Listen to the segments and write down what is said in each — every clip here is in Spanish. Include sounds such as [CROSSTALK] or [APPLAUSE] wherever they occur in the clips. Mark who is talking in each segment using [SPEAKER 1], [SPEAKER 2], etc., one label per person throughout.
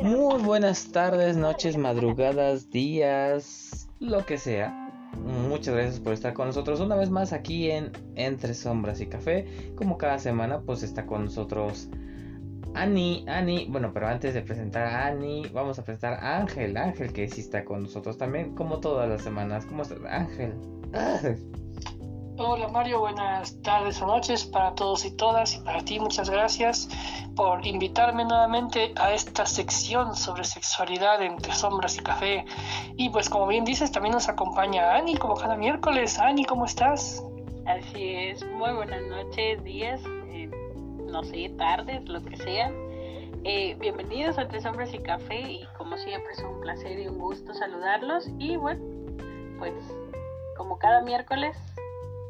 [SPEAKER 1] Muy buenas tardes, noches, madrugadas, días, lo que sea. Muchas gracias por estar con nosotros una vez más aquí en Entre Sombras y Café. Como cada semana, pues está con nosotros Ani, Ani. Bueno, pero antes de presentar a Ani, vamos a presentar a Ángel. Ángel que sí está con nosotros también, como todas las semanas. ¿Cómo estás, Ángel?
[SPEAKER 2] Hola Mario, buenas tardes o noches para todos y todas y para ti muchas gracias por invitarme nuevamente a esta sección sobre sexualidad entre sombras y café. Y pues como bien dices, también nos acompaña Ani como cada miércoles. Ani, ¿cómo estás?
[SPEAKER 3] Así es, muy buenas noches, días, eh, no sé, tardes, lo que sea. Eh, bienvenidos a Entre Sombras y Café y como siempre es un placer y un gusto saludarlos y bueno, pues como cada miércoles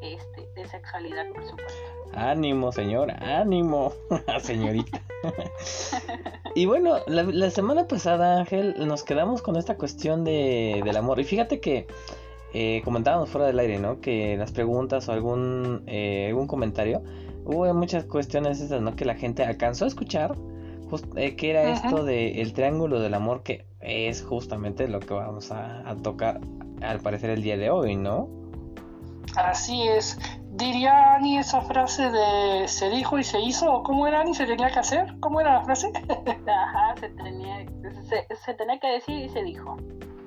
[SPEAKER 3] este, de sexualidad, por supuesto.
[SPEAKER 1] Ánimo, señora, ánimo, [LAUGHS] señorita. y bueno, la, semana pasada, Ángel, nos quedamos con esta cuestión de, del amor. Y fíjate que eh, comentábamos fuera del aire, ¿no? Que las preguntas o algún, eh, algún comentario, hubo muchas cuestiones esas, ¿no? Que la gente alcanzó a escuchar, eh, que era esto del el triángulo del amor, que es justamente lo que vamos a, a tocar, al parecer, el día de hoy, ¿no?
[SPEAKER 2] Así es. ¿Diría Ani esa frase de se dijo y se hizo? ¿Cómo era Ani? ¿Se tenía que hacer? ¿Cómo era la frase? [LAUGHS]
[SPEAKER 3] Ajá, se tenía, se, tenía que decir y se dijo.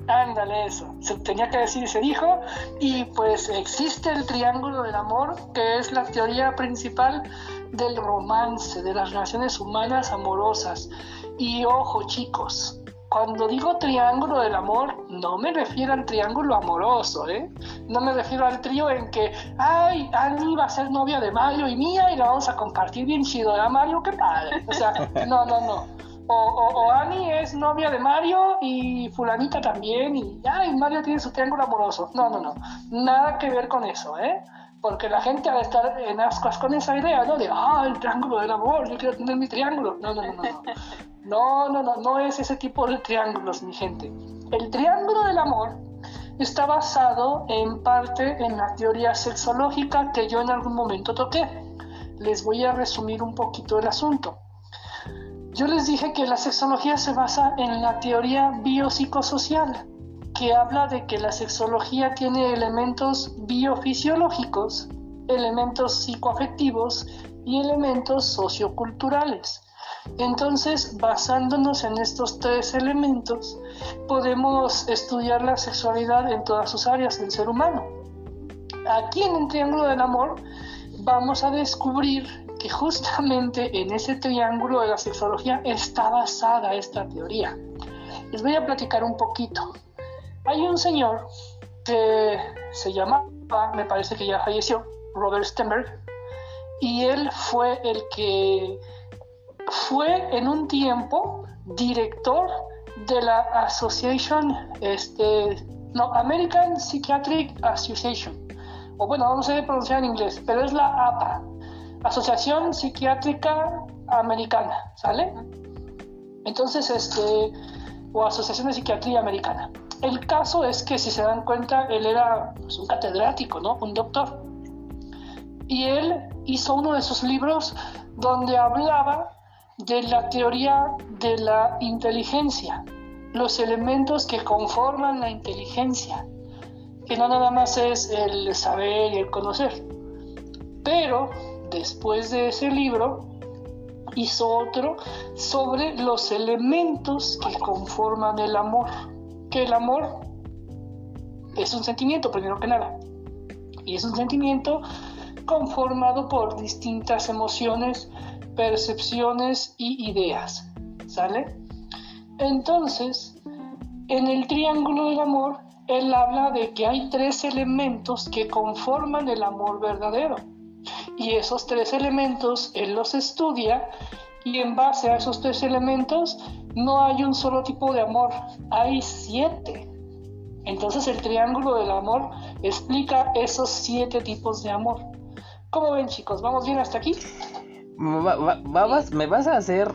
[SPEAKER 2] Ándale, eso. Se tenía que decir y se dijo. Y pues existe el triángulo del amor, que es la teoría principal del romance, de las relaciones humanas amorosas. Y ojo, chicos, cuando digo triángulo del amor, no me refiero al triángulo amoroso, ¿eh? No me refiero al trío en que, ay, Annie va a ser novia de Mario y mía y la vamos a compartir bien chido, ¿eh? Mario? ¡Qué padre! O sea, no, no, no. O, o, Annie es novia de Mario y fulanita también y, ay, Mario tiene su triángulo amoroso. No, no, no. Nada que ver con eso, ¿eh? Porque la gente va a estar en ascuas con esa idea, ¿no? De, ah, el triángulo del amor, yo quiero tener mi triángulo. No, no, no, no. No, no, no, no es ese tipo de triángulos, mi gente. El triángulo del amor está basado en parte en la teoría sexológica que yo en algún momento toqué. Les voy a resumir un poquito el asunto. Yo les dije que la sexología se basa en la teoría biopsicosocial, que habla de que la sexología tiene elementos biofisiológicos, elementos psicoafectivos y elementos socioculturales. Entonces, basándonos en estos tres elementos, podemos estudiar la sexualidad en todas sus áreas del ser humano. Aquí en el Triángulo del Amor vamos a descubrir que justamente en ese triángulo de la sexología está basada esta teoría. Les voy a platicar un poquito. Hay un señor que se llama, me parece que ya falleció, Robert Stenberg, y él fue el que fue en un tiempo director de la Association, este, no, American Psychiatric Association, o bueno, no sé pronunciar en inglés, pero es la APA, Asociación Psiquiátrica Americana, ¿sale? Entonces, este, o Asociación de Psiquiatría Americana. El caso es que, si se dan cuenta, él era pues, un catedrático, ¿no? Un doctor. Y él hizo uno de sus libros donde hablaba de la teoría de la inteligencia, los elementos que conforman la inteligencia, que no nada más es el saber y el conocer. Pero después de ese libro hizo otro sobre los elementos que conforman el amor, que el amor es un sentimiento primero que nada, y es un sentimiento conformado por distintas emociones, percepciones y ideas. ¿Sale? Entonces, en el triángulo del amor, él habla de que hay tres elementos que conforman el amor verdadero. Y esos tres elementos él los estudia y en base a esos tres elementos no hay un solo tipo de amor, hay siete. Entonces el triángulo del amor explica esos siete tipos de amor. ¿Cómo ven chicos? ¿Vamos bien hasta aquí?
[SPEAKER 1] ¿Me vas a hacer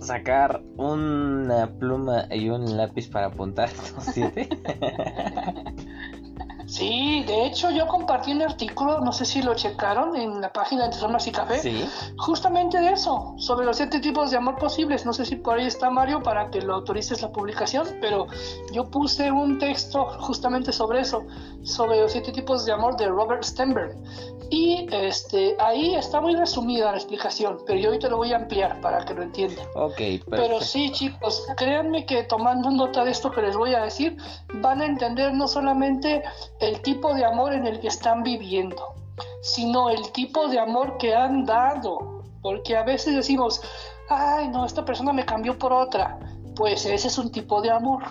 [SPEAKER 1] sacar una pluma y un lápiz para apuntar [LAUGHS] estos siete?
[SPEAKER 2] Sí, de hecho yo compartí un artículo, no sé si lo checaron en la página de Sombras y Café,
[SPEAKER 1] Sí.
[SPEAKER 2] justamente de eso, sobre los siete tipos de amor posibles. No sé si por ahí está Mario para que lo autorices la publicación, pero yo puse un texto justamente sobre eso, sobre los siete tipos de amor de Robert Stenberg. Y este, ahí está muy resumida la explicación, pero yo ahorita lo voy a ampliar para que lo entiendan.
[SPEAKER 1] Ok,
[SPEAKER 2] Pero
[SPEAKER 1] perfecto.
[SPEAKER 2] sí, chicos, créanme que tomando nota de esto que les voy a decir, van a entender no solamente el tipo de amor en el que están viviendo, sino el tipo de amor que han dado. Porque a veces decimos, ay, no, esta persona me cambió por otra. Pues ese es un tipo de amor.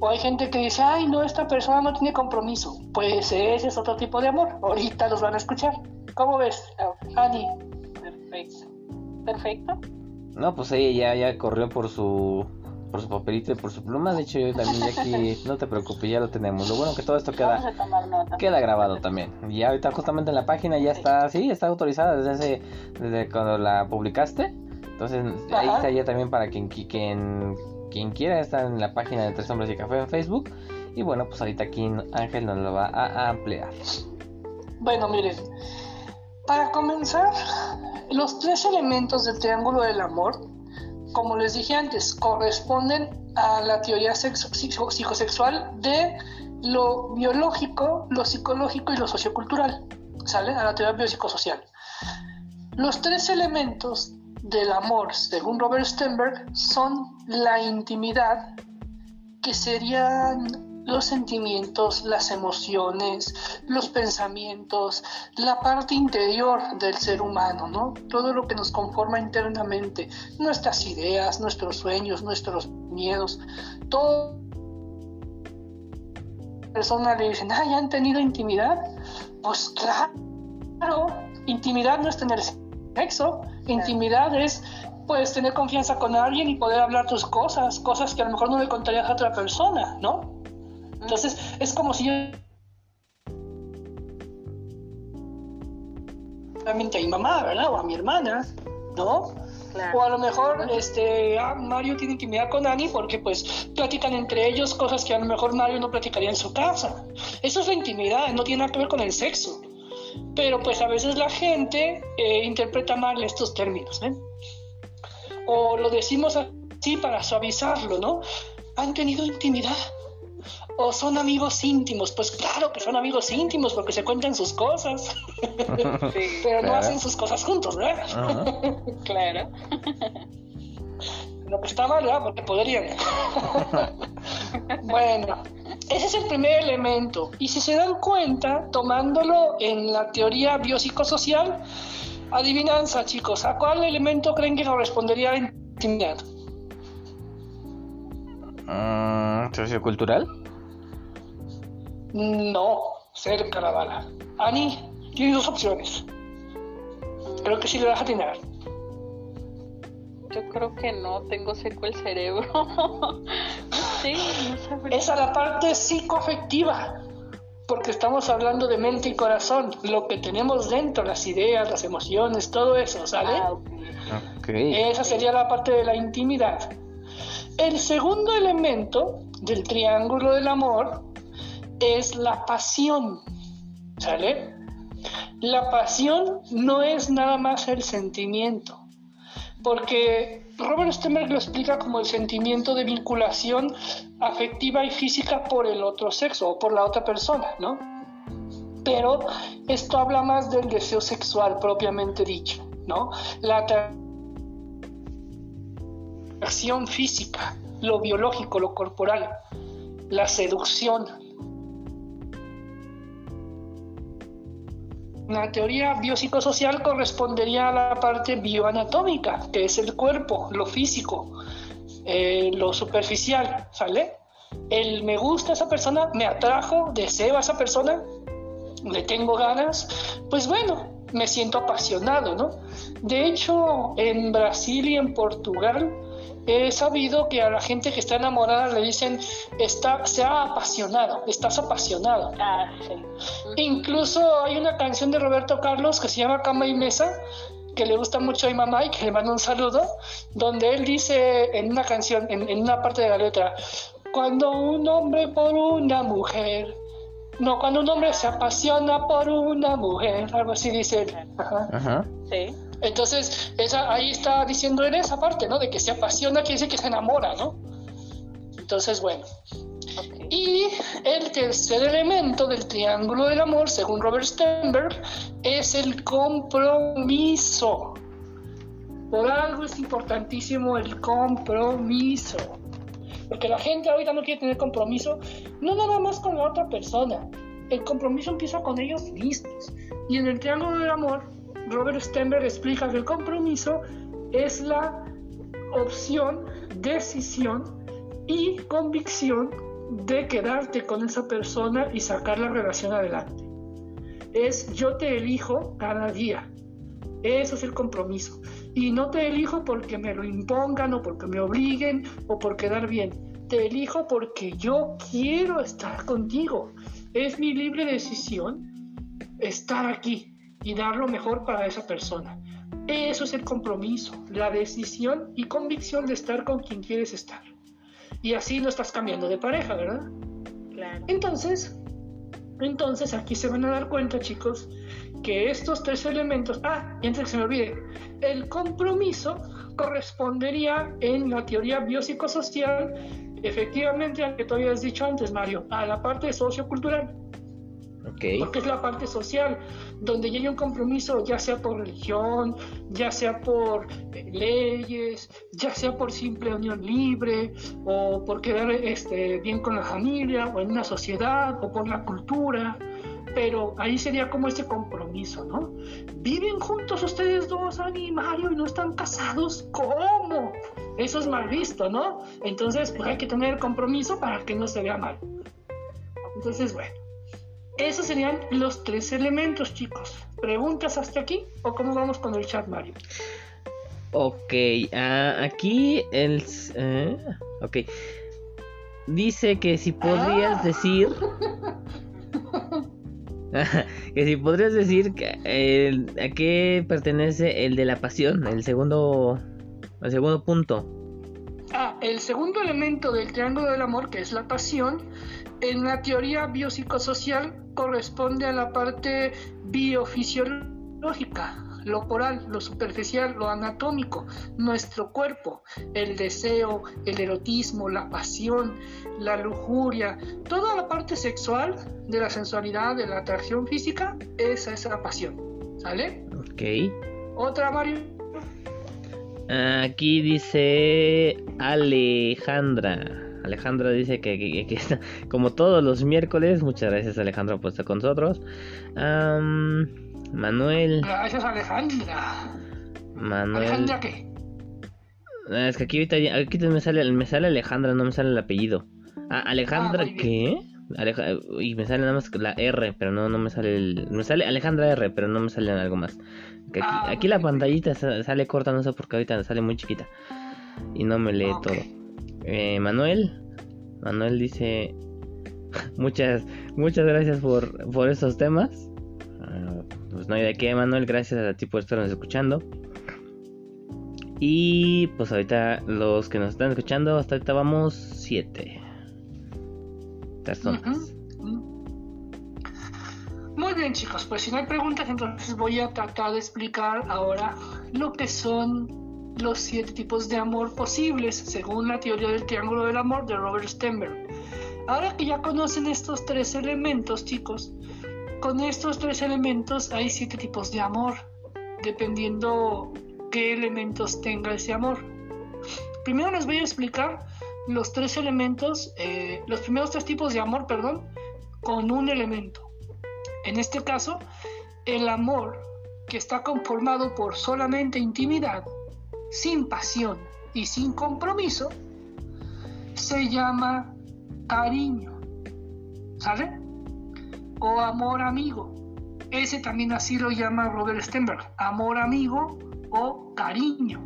[SPEAKER 2] O hay gente que dice, ay, no, esta persona no tiene compromiso. Pues ese es otro tipo de amor. Ahorita los van a escuchar. ¿Cómo ves, Ani?
[SPEAKER 3] Perfecto. Perfecto.
[SPEAKER 1] No, pues ella ya, ya corrió por su por su papelito y por su pluma. De hecho, yo también ya aquí, [LAUGHS] no te preocupes, ya lo tenemos. Lo bueno que todo esto queda queda grabado también. Y ahorita justamente en la página ya está, sí, está autorizada desde hace, desde cuando la publicaste. Entonces ahí está ya también para quien, qui- quien, quien quiera, está en la página de Tres Hombres y Café en Facebook. Y bueno, pues ahorita aquí Ángel nos lo va a, ampliar.
[SPEAKER 2] Bueno, miren, para comenzar, los tres elementos del triángulo del amor, como les dije antes, corresponden a la teoría psicosexual de lo biológico, lo psicológico y lo sociocultural, ¿sale? A la teoría biopsicosocial. Los tres elementos del amor, según Robert Stenberg, son la intimidad, que serían los sentimientos, las emociones, los pensamientos, la parte interior del ser humano, ¿no? Todo lo que nos conforma internamente, nuestras ideas, nuestros sueños, nuestros miedos, todo. Personas le dicen, ah, ¿ya han tenido intimidad? Pues claro, intimidad no es tener sexo, intimidad es pues tener confianza con alguien y poder hablar tus cosas, cosas que a lo mejor no le contarías a otra persona, ¿no? Entonces es como si yo realmente a mi mamá, ¿verdad? O a mi hermana, ¿no?
[SPEAKER 3] Claro.
[SPEAKER 2] O a lo mejor este, ah, Mario tiene intimidad con Ani porque pues platican entre ellos cosas que a lo mejor Mario no platicaría en su casa. Eso es la intimidad, no tiene nada que ver con el sexo. Pero pues a veces la gente eh, interpreta mal estos términos, ¿ven? O lo decimos así para suavizarlo, ¿no? Han tenido intimidad. O son amigos íntimos. Pues claro que son amigos íntimos porque se cuentan sus cosas. [LAUGHS]
[SPEAKER 3] Sí,
[SPEAKER 2] Pero no hacen sus cosas juntos, ¿verdad? [LAUGHS]
[SPEAKER 3] Claro. [LAUGHS]
[SPEAKER 2] Lo que está mal, ¿verdad? Porque podrían. bueno, ese es el primer elemento. Y si se dan cuenta, tomándolo en la teoría biopsicosocial, adivinanza, chicos, ¿a cuál elemento creen que correspondería la intimidad?
[SPEAKER 1] Mm, ¿Sociocultural?
[SPEAKER 2] No, cerca la bala. Ani, tienes dos opciones. Creo que sí le vas a atinar.
[SPEAKER 3] Yo creo que no, tengo seco el cerebro. [LAUGHS] no sabría.
[SPEAKER 2] Es a la parte psicoafectiva, porque estamos hablando de mente y corazón, lo que tenemos dentro, las ideas, las emociones, todo eso, ¿sale?
[SPEAKER 3] Ah.
[SPEAKER 2] Esa sería la parte de la intimidad. El segundo elemento del triángulo del amor es la pasión, ¿sale? La pasión no es nada más el sentimiento, porque Robert Stenberg lo explica como el sentimiento de vinculación afectiva y física por el otro sexo o por la otra persona, ¿no? Pero esto habla más del deseo sexual propiamente dicho, ¿no? La atracción física, lo biológico, lo corporal, la seducción. La teoría biopsicosocial correspondería a la parte bioanatómica, que es el cuerpo, lo físico, eh, lo superficial, ¿sale? El me gusta a esa persona, me atrajo, deseo a esa persona, le tengo ganas, pues bueno, me siento apasionado, ¿no? De hecho, en Brasil y en Portugal he sabido que a la gente que está enamorada le dicen, está, se ha apasionado, estás apasionado.
[SPEAKER 3] Ah, sí.
[SPEAKER 2] Incluso hay una canción de Roberto Carlos que se llama Cama y Mesa, que le gusta mucho a mi mamá y que le mando un saludo, donde él dice en una canción, en, en una parte de la letra, cuando un hombre por una mujer No, cuando un hombre se apasiona por una mujer, algo así dice él.
[SPEAKER 1] Ajá.
[SPEAKER 3] Sí.
[SPEAKER 2] Entonces, esa, ahí está diciendo él esa parte, ¿no? De que se apasiona quiere decir que se enamora, ¿no? Entonces, bueno.
[SPEAKER 3] Ok.
[SPEAKER 2] Y el tercer elemento del triángulo del amor, según Robert Sternberg, es el compromiso. Por algo es importantísimo el compromiso. Porque la gente ahorita no quiere tener compromiso, no nada más con la otra persona. El compromiso empieza con ellos mismos. Y en el triángulo del amor, Robert Sternberg explica que el compromiso es la opción, decisión y convicción de quedarte con esa persona y sacar la relación adelante. Es yo te elijo cada día. Eso es el compromiso. Y no te elijo porque me lo impongan o porque me obliguen o por quedar bien. Te elijo porque yo quiero estar contigo. Es mi libre decisión estar aquí y dar lo mejor para esa persona. Eso es el compromiso, la decisión y convicción de estar con quien quieres estar. Y así no estás cambiando de pareja, ¿verdad?
[SPEAKER 3] Claro.
[SPEAKER 2] Entonces, entonces aquí se van a dar cuenta, chicos, que estos tres elementos, ah, y antes que se me olvide, el compromiso correspondería en la teoría biopsicosocial, efectivamente, al que tú habías dicho antes, Mario, a la parte sociocultural,
[SPEAKER 1] Ok.
[SPEAKER 2] porque es la parte social, donde ya hay un compromiso, ya sea por religión, ya sea por eh, leyes, ya sea por simple unión libre, o por quedar este, bien con la familia, o en una sociedad, o por la cultura. Pero ahí sería como ese compromiso, ¿no? ¿Viven juntos ustedes dos, Ani y Mario, y no están casados? ¿Cómo? Eso es mal visto, ¿no? Entonces, pues hay que tener compromiso para que no se vea mal. Entonces, bueno. Esos serían los tres elementos, chicos. ¿Preguntas hasta aquí o cómo vamos con el chat, Mario?
[SPEAKER 1] Ok, ah, aquí el... eh, ok. Dice que si podrías
[SPEAKER 2] Ah.
[SPEAKER 1] decir... [LAUGHS] que si podrías decir que, a qué pertenece el de la pasión, el segundo... El segundo punto.
[SPEAKER 2] Ah, el segundo elemento del triángulo del amor, que es la pasión, en la teoría biopsicosocial corresponde a la parte biofisiológica, lo coral, lo superficial, lo anatómico, nuestro cuerpo, el deseo, el erotismo, la pasión, la lujuria, toda la parte sexual de la sensualidad, de la atracción física, esa es la pasión. ¿Sale?
[SPEAKER 1] Ok.
[SPEAKER 2] Otra, Mario.
[SPEAKER 1] Aquí dice Alejandra. Alejandra dice que, que- que está como todos los miércoles. Muchas gracias Alejandra por estar con nosotros. Am, Manuel.
[SPEAKER 2] Gracias, Alejandra.
[SPEAKER 1] Manuel.
[SPEAKER 2] ¿Alejandra qué?
[SPEAKER 1] Ah, Es que aquí ahorita aquí me sale, me sale Alejandra, no me sale el apellido. Ah, Alejandra,
[SPEAKER 2] Ah,
[SPEAKER 1] ¿qué? Aleja- y me sale nada más la R, pero no, no me sale el... Me sale Alejandra R, pero no me sale algo más. Aquí,
[SPEAKER 2] Ah,
[SPEAKER 1] aquí la pantallita sa- sale corta, no sé por qué ahorita sale muy chiquita. Y no me lee todo. Eh, Manuel. Manuel dice... [LAUGHS] muchas, muchas gracias por, por esos temas. Ah, pues no hay de qué, Manuel. Gracias a ti por estarnos escuchando. Y pues ahorita los que nos están escuchando, hasta ahorita vamos siete personas.
[SPEAKER 2] Ujú. Muy bien chicos, pues si no hay preguntas, entonces voy a tratar de explicar ahora lo que son los siete tipos de amor posibles según la teoría del triángulo del amor de Robert Stenberg. Ahora que ya conocen estos tres elementos chicos, con estos tres elementos hay siete tipos de amor, dependiendo qué elementos tenga ese amor. Primero les voy a explicar los tres elementos, eh, los primeros tres tipos de amor, perdón, con un elemento. En este caso, el amor que está conformado por solamente intimidad, sin pasión y sin compromiso, se llama cariño. ¿Sale? O amor amigo. Ese también así lo llama Robert Stenberg, amor amigo o cariño.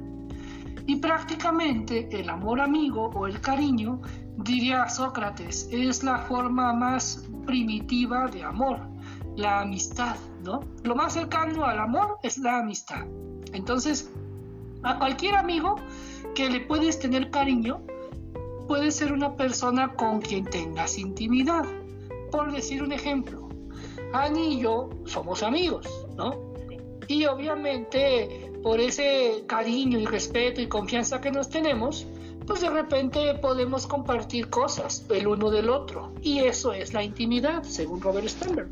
[SPEAKER 2] Y prácticamente el amor amigo o el cariño, diría Sócrates, es la forma más primitiva de amor, la amistad, ¿no? Lo más cercano al amor es la amistad. Entonces, a cualquier amigo que le puedes tener cariño, puede ser una persona con quien tengas intimidad. por decir un ejemplo, Ani y yo somos amigos, ¿no? Y obviamente por ese cariño y respeto y confianza que nos tenemos, pues de repente podemos compartir cosas el uno del otro. Y eso es la intimidad, según Robert Sternberg.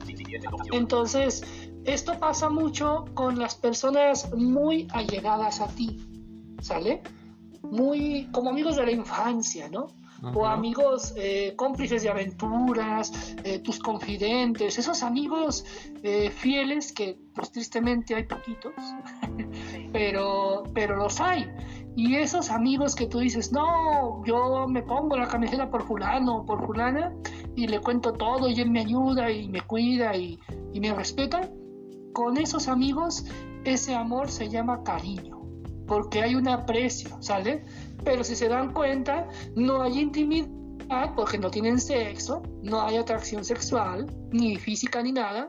[SPEAKER 2] Entonces, esto pasa mucho con las personas muy allegadas a ti, ¿sale? Muy como amigos de la infancia, ¿no? O amigos eh, cómplices de aventuras, eh, tus confidentes, esos amigos eh, fieles que pues tristemente hay poquitos, [LAUGHS] pero, pero los hay. Y esos amigos que tú dices, no, yo me pongo la camiseta por fulano o por fulana y le cuento todo y él me ayuda y me cuida y, y me respeta, con esos amigos ese amor se llama cariño, porque hay un aprecio, ¿sale? Pero si se dan cuenta, no hay intimidad porque no tienen sexo, no hay atracción sexual, ni física ni nada,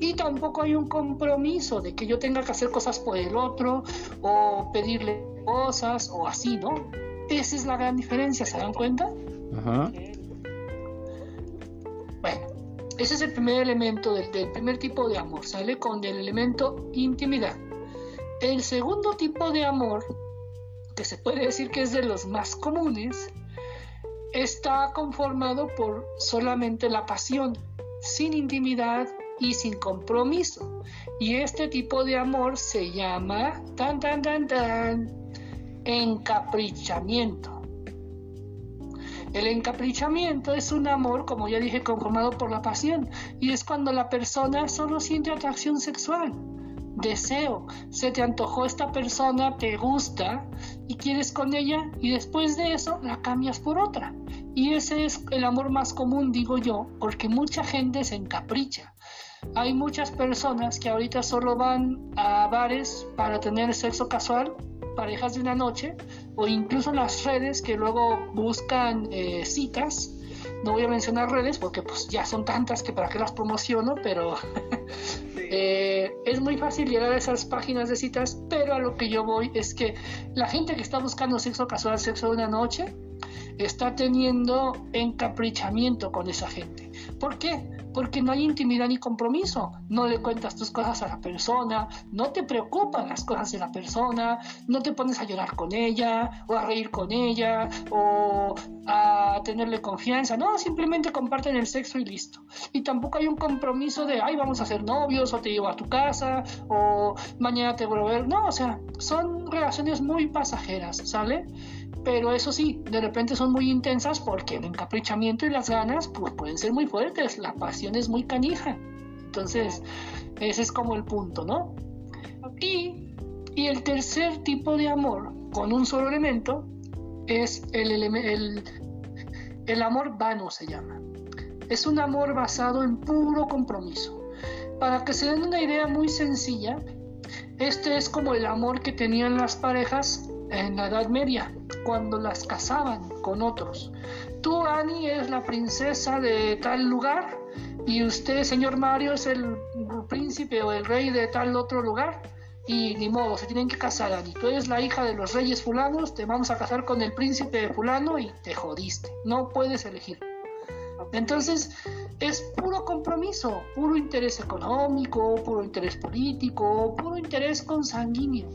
[SPEAKER 2] y tampoco hay un compromiso de que yo tenga que hacer cosas por el otro o pedirle cosas o así, ¿no? Esa es la gran diferencia, ¿se dan cuenta? Ajá. Bueno, ese es el primer elemento del, primer tipo de amor, sale con el elemento intimidad. El segundo tipo de amor, que se puede decir que es de los más comunes, está conformado por solamente la pasión, sin intimidad y sin compromiso. Y este tipo de amor se llama tan tan tan tan encaprichamiento. El encaprichamiento es un amor, como ya dije, conformado por la pasión, y es cuando la persona solo siente atracción sexual, deseo, se te antojó esta persona, te gusta y quieres con ella, y después de eso la cambias por otra. Y ese es el amor más común, digo yo, porque mucha gente se encapricha. Hay muchas personas que ahorita solo van a bares para tener sexo casual parejas de una noche o incluso las redes que luego buscan eh, citas. No voy a mencionar redes porque pues ya son tantas que para qué las promociono, pero [LAUGHS] eh, es muy fácil llegar a esas páginas de citas, pero a lo que yo voy es que la gente que está buscando sexo casual, sexo de una noche, está teniendo encaprichamiento con esa gente. ¿Por qué? Porque no hay intimidad ni compromiso. No le cuentas tus cosas a la persona, no te preocupan las cosas de la persona, no te pones a llorar con ella o a reír con ella o a tenerle confianza. No, simplemente comparten el sexo y listo. Y tampoco hay un compromiso de, ay, vamos a ser novios o te llevo a tu casa o mañana te vuelvo a ver. No, o sea, son relaciones muy pasajeras, ¿sale? Pero eso sí, de repente son muy intensas porque el encaprichamiento y las ganas pues, pueden ser muy fuertes, la pasión es muy canija. Entonces, ese es como el punto, ¿no? Y, y el tercer tipo de amor, con un solo elemento, es el, el, el amor vano, se llama. Es un amor basado en puro compromiso. Para que se den una idea muy sencilla, este es como el amor que tenían las parejas en la Edad Media, cuando las casaban con otros. Tú, Annie, eres la princesa de tal lugar y usted, señor Mario, es el príncipe o el rey de tal otro lugar. Y ni modo, se tienen que casar, Annie. Tú eres la hija de los reyes fulanos, te vamos a casar con el príncipe fulano y te jodiste. No puedes elegir. Entonces, es puro compromiso, puro interés económico, puro interés político, puro interés consanguíneo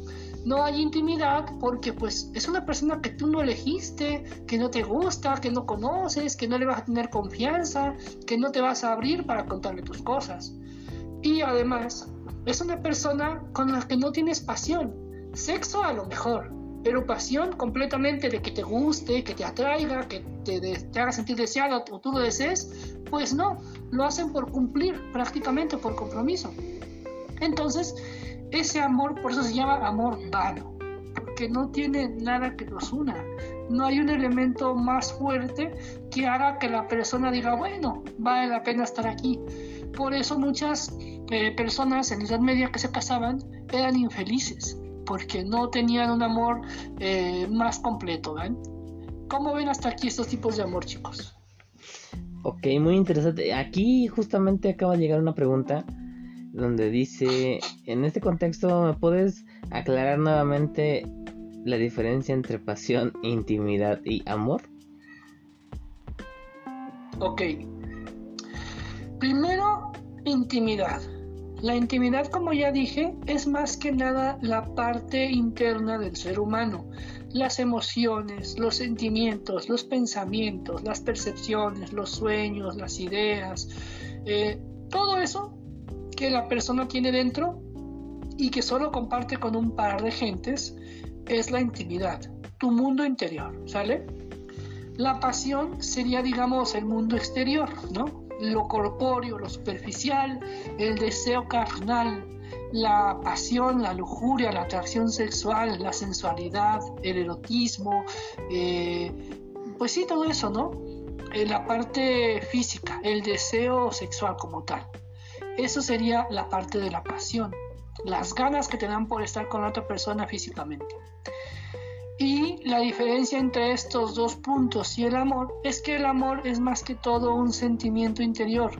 [SPEAKER 2] no hay intimidad porque pues es una persona que tú no elegiste, que no te gusta, que no conoces, que no le vas a tener confianza, que no te vas a abrir para contarle tus cosas. Y además es una persona con la que no tienes pasión. Sexo a lo mejor, pero pasión completamente de que te guste, que te atraiga, que te, te haga sentir deseado o tú lo desees, pues no, lo hacen por cumplir, prácticamente por compromiso. Entonces, ese amor, por eso se llama amor vano, porque no tiene nada que los una. No hay un elemento más fuerte que haga que la persona diga, bueno, vale la pena estar aquí. Por eso muchas eh, personas en la Edad Media que se casaban eran infelices, porque no tenían un amor eh, más completo. ¿ven? ¿Cómo ven hasta aquí estos tipos de amor, chicos?
[SPEAKER 1] Ok, muy interesante. Aquí justamente acaba de llegar una pregunta donde dice, en este contexto, ¿me puedes aclarar nuevamente la diferencia entre pasión, intimidad y amor?
[SPEAKER 2] Ok. Primero, intimidad. La intimidad, como ya dije, es más que nada la parte interna del ser humano. Las emociones, los sentimientos, los pensamientos, las percepciones, los sueños, las ideas, eh, todo eso que la persona tiene dentro y que solo comparte con un par de gentes es la intimidad, tu mundo interior, ¿sale? La pasión sería, digamos, el mundo exterior, ¿no? lo corpóreo, lo superficial, el deseo carnal, la pasión, la lujuria, la atracción sexual, la sensualidad, el erotismo, eh, pues sí, todo eso, ¿no? En la parte física, el deseo sexual como tal. Eso sería la parte de la pasión, las ganas que te dan por estar con otra persona físicamente. Y la diferencia entre estos dos puntos y el amor es que el amor es más que todo un sentimiento interior.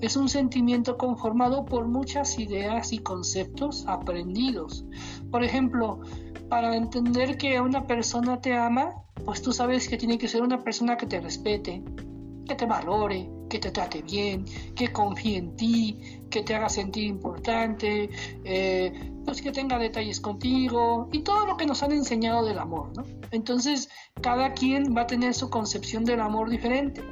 [SPEAKER 2] Es un sentimiento conformado por muchas ideas y conceptos aprendidos. Por ejemplo, para entender que una persona te ama, pues tú sabes que tiene que ser una persona que te respete, que te valore, que te trate bien, que confíe en ti, que te haga sentir importante, eh, pues que tenga detalles contigo y todo lo que nos han enseñado del amor, ¿no? Entonces, cada quien va a tener su concepción del amor diferente,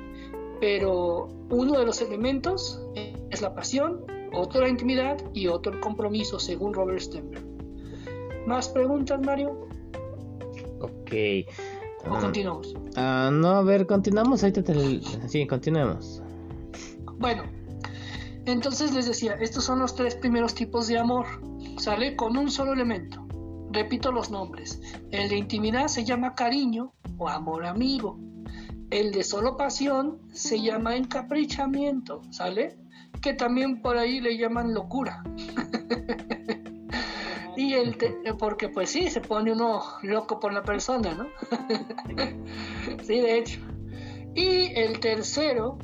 [SPEAKER 2] pero uno de los elementos es la pasión, otro la intimidad y otro el compromiso, según Robert Stenberg. ¿Más preguntas, Mario?
[SPEAKER 1] Ok.
[SPEAKER 2] ¿O
[SPEAKER 1] Ah,
[SPEAKER 2] continuamos?
[SPEAKER 1] ah, no, a ver, continuamos. Ahorita te... Sí, continuemos.
[SPEAKER 2] Bueno, entonces les decía, estos son los tres primeros tipos de amor. Sale con un solo elemento. Repito los nombres. El de intimidad se llama cariño o amor amigo. El de solo pasión se llama encaprichamiento, ¿sale? Que también por ahí le llaman locura. [LAUGHS] y el porque pues sí, se pone uno loco por la persona, ¿no? [LAUGHS] sí, de hecho. Y el tercero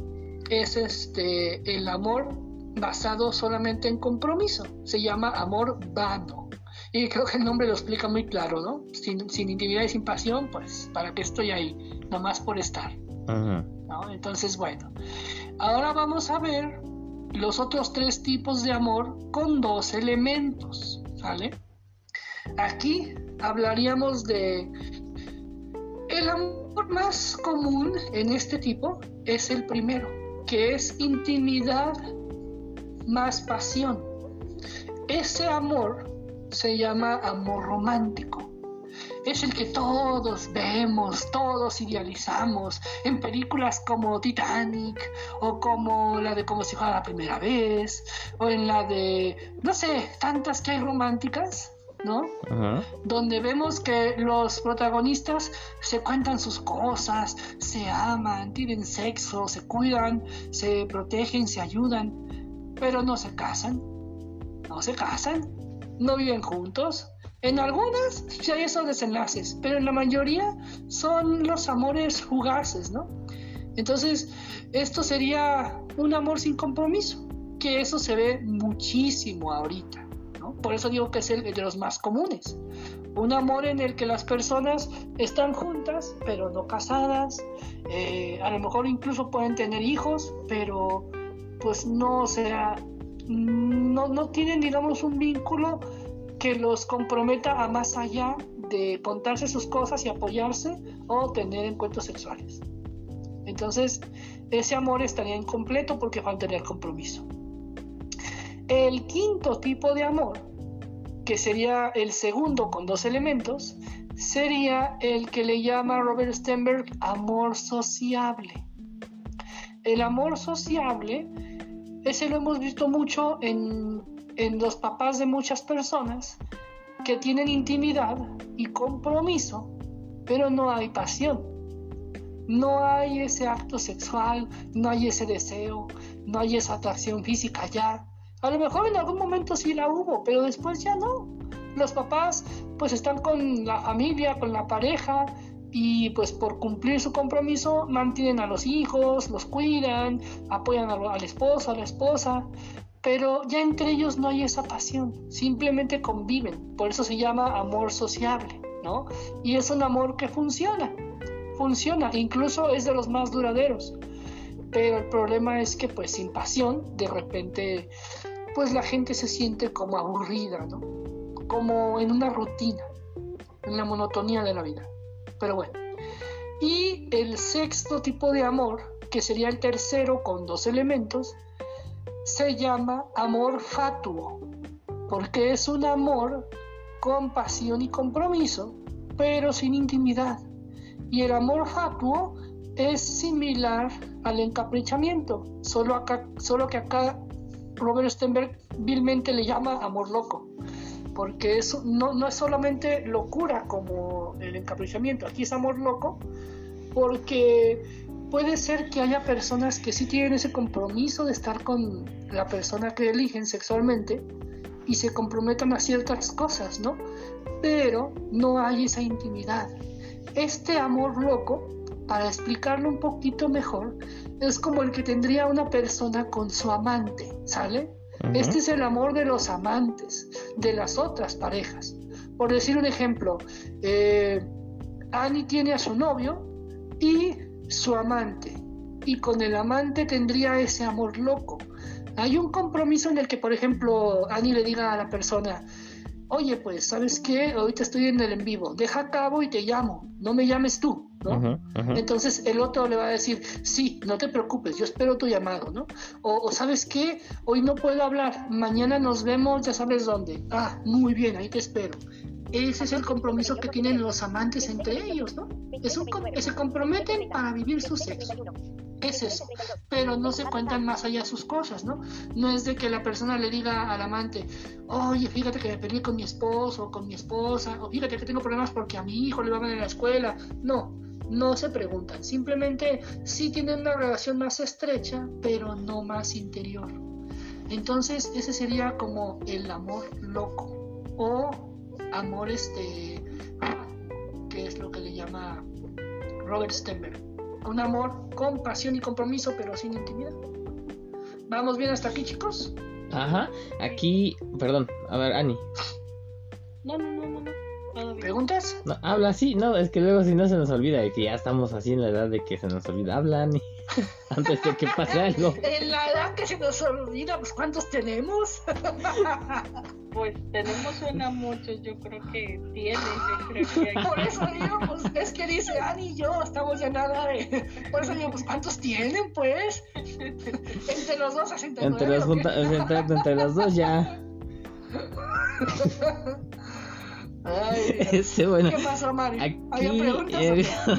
[SPEAKER 2] es este el amor basado solamente en compromiso. Se llama amor vano. Y creo que el nombre lo explica muy claro, ¿no? Sin, sin intimidad y sin pasión, pues, ¿para qué estoy ahí? Nomás por estar. Entonces, bueno. Ahora vamos a ver los otros tres tipos de amor con dos elementos, ¿sale? Aquí hablaríamos de el amor más común en este tipo es el primero, que es intimidad más pasión. Ese amor se llama amor romántico. Es el que todos vemos, todos idealizamos en películas como Titanic o como la de Como si fuera la primera vez o en la de, no sé, tantas que hay románticas, ¿no? Donde vemos que los protagonistas se cuentan sus cosas, se aman, tienen sexo, se cuidan, se protegen, se ayudan, pero no se casan, no se casan, no viven juntos. En algunas sí hay esos desenlaces, pero en la mayoría son los amores fugaces, ¿no? Entonces, esto sería un amor sin compromiso, que eso se ve muchísimo ahorita. ¿no? Por eso digo que es el de los más comunes. Un amor en el que las personas están juntas, pero no casadas. eh, a lo mejor incluso pueden tener hijos, pero pues no, o sea, no, no tienen, digamos, un vínculo que los comprometa a más allá de contarse sus cosas y apoyarse o tener encuentros sexuales. Entonces, ese amor estaría incompleto porque faltaría el compromiso. El quinto tipo de amor, que sería el segundo con dos elementos, sería el que le llama Robert Stenberg amor sociable. El amor sociable, ese lo hemos visto mucho en, en los papás de muchas personas que tienen intimidad y compromiso, pero no hay pasión. No hay ese acto sexual, no hay ese deseo, no hay esa atracción física ya. A lo mejor en algún momento sí la hubo, pero después ya no. Los papás pues están con la familia, con la pareja y pues por cumplir su compromiso mantienen a los hijos, los cuidan, apoyan al esposo, a la esposa, pero ya entre ellos no hay esa pasión, simplemente conviven, por eso se llama amor sociable, ¿no? Y es un amor que funciona, funciona, incluso es de los más duraderos. pero el problema es que pues sin pasión de repente pues la gente se siente como aburrida, ¿no? Como en una rutina, en la monotonía de la vida. Pero bueno. Y el sexto tipo de amor, que sería el tercero con dos elementos, se llama amor fatuo, porque es un amor con pasión y compromiso, pero sin intimidad. Y el amor fatuo es similar al encaprichamiento, solo, acá, solo que acá Robert Stenberg vilmente le llama amor loco, porque eso no, no es solamente locura como el encaprichamiento, aquí es amor loco, porque puede ser que haya personas que sí tienen ese compromiso de estar con la persona que eligen sexualmente y se comprometan a ciertas cosas, ¿no? Pero no hay esa intimidad. Este amor loco, para explicarlo un poquito mejor, es como el que tendría una persona con su amante, ¿sale? Este es el amor de los amantes, de las otras parejas. Por decir un ejemplo, eh, Annie tiene a su novio y su amante, y con el amante tendría ese amor loco. Hay un compromiso en el que, por ejemplo, Annie le diga a la persona, oye, pues, ¿sabes qué? Ahorita estoy en el en vivo, deja a cabo y te llamo, no me llames tú, ¿no? Entonces el otro le va a decir, sí, no te preocupes, yo espero tu llamado, ¿no? O, ¿sabes qué? Hoy no puedo hablar, mañana nos vemos, ya sabes dónde. Ah, muy bien, ahí te espero. Ese es el compromiso que tienen los amantes entre ellos, ¿no? Es un, se comprometen para vivir su sexo es eso, pero no se cuentan más allá sus cosas, ¿no? No es de que la persona le diga al amante, oye, fíjate que me peleé con mi esposo o con mi esposa, o fíjate que tengo problemas porque a mi hijo le va mal en la escuela. No, no se preguntan, simplemente sí tienen una relación más estrecha, pero no más interior. Entonces, ese sería como el amor loco o amor este, que es lo que le llama Robert Stenberg un amor con pasión y compromiso, pero sin intimidad. ¿Vamos bien hasta aquí, chicos?
[SPEAKER 1] Ajá, aquí, perdón, a ver, Ani.
[SPEAKER 3] No, no, no, no, no.
[SPEAKER 2] ¿Preguntas?
[SPEAKER 1] No, habla, sí, no, es que luego si no se nos olvida de que ya estamos así en la edad de que se nos olvida. Habla, Ani. [LAUGHS] antes de que pase algo.
[SPEAKER 2] En la edad que se nos olvida, pues ¿cuántos tenemos? [LAUGHS]
[SPEAKER 3] Pues tenemos una muchos, yo creo que tiene, yo creo que
[SPEAKER 2] Por eso digo, pues es que dice Ani y yo, estamos ya nada de... Por eso digo, pues ¿cuántos tienen, pues? Entre los dos, 69.
[SPEAKER 1] Entre los, entre, entre los dos ya... [LAUGHS]
[SPEAKER 2] Ay, [LAUGHS] bueno, ¿Qué pasó, Mario? Aquí [LAUGHS]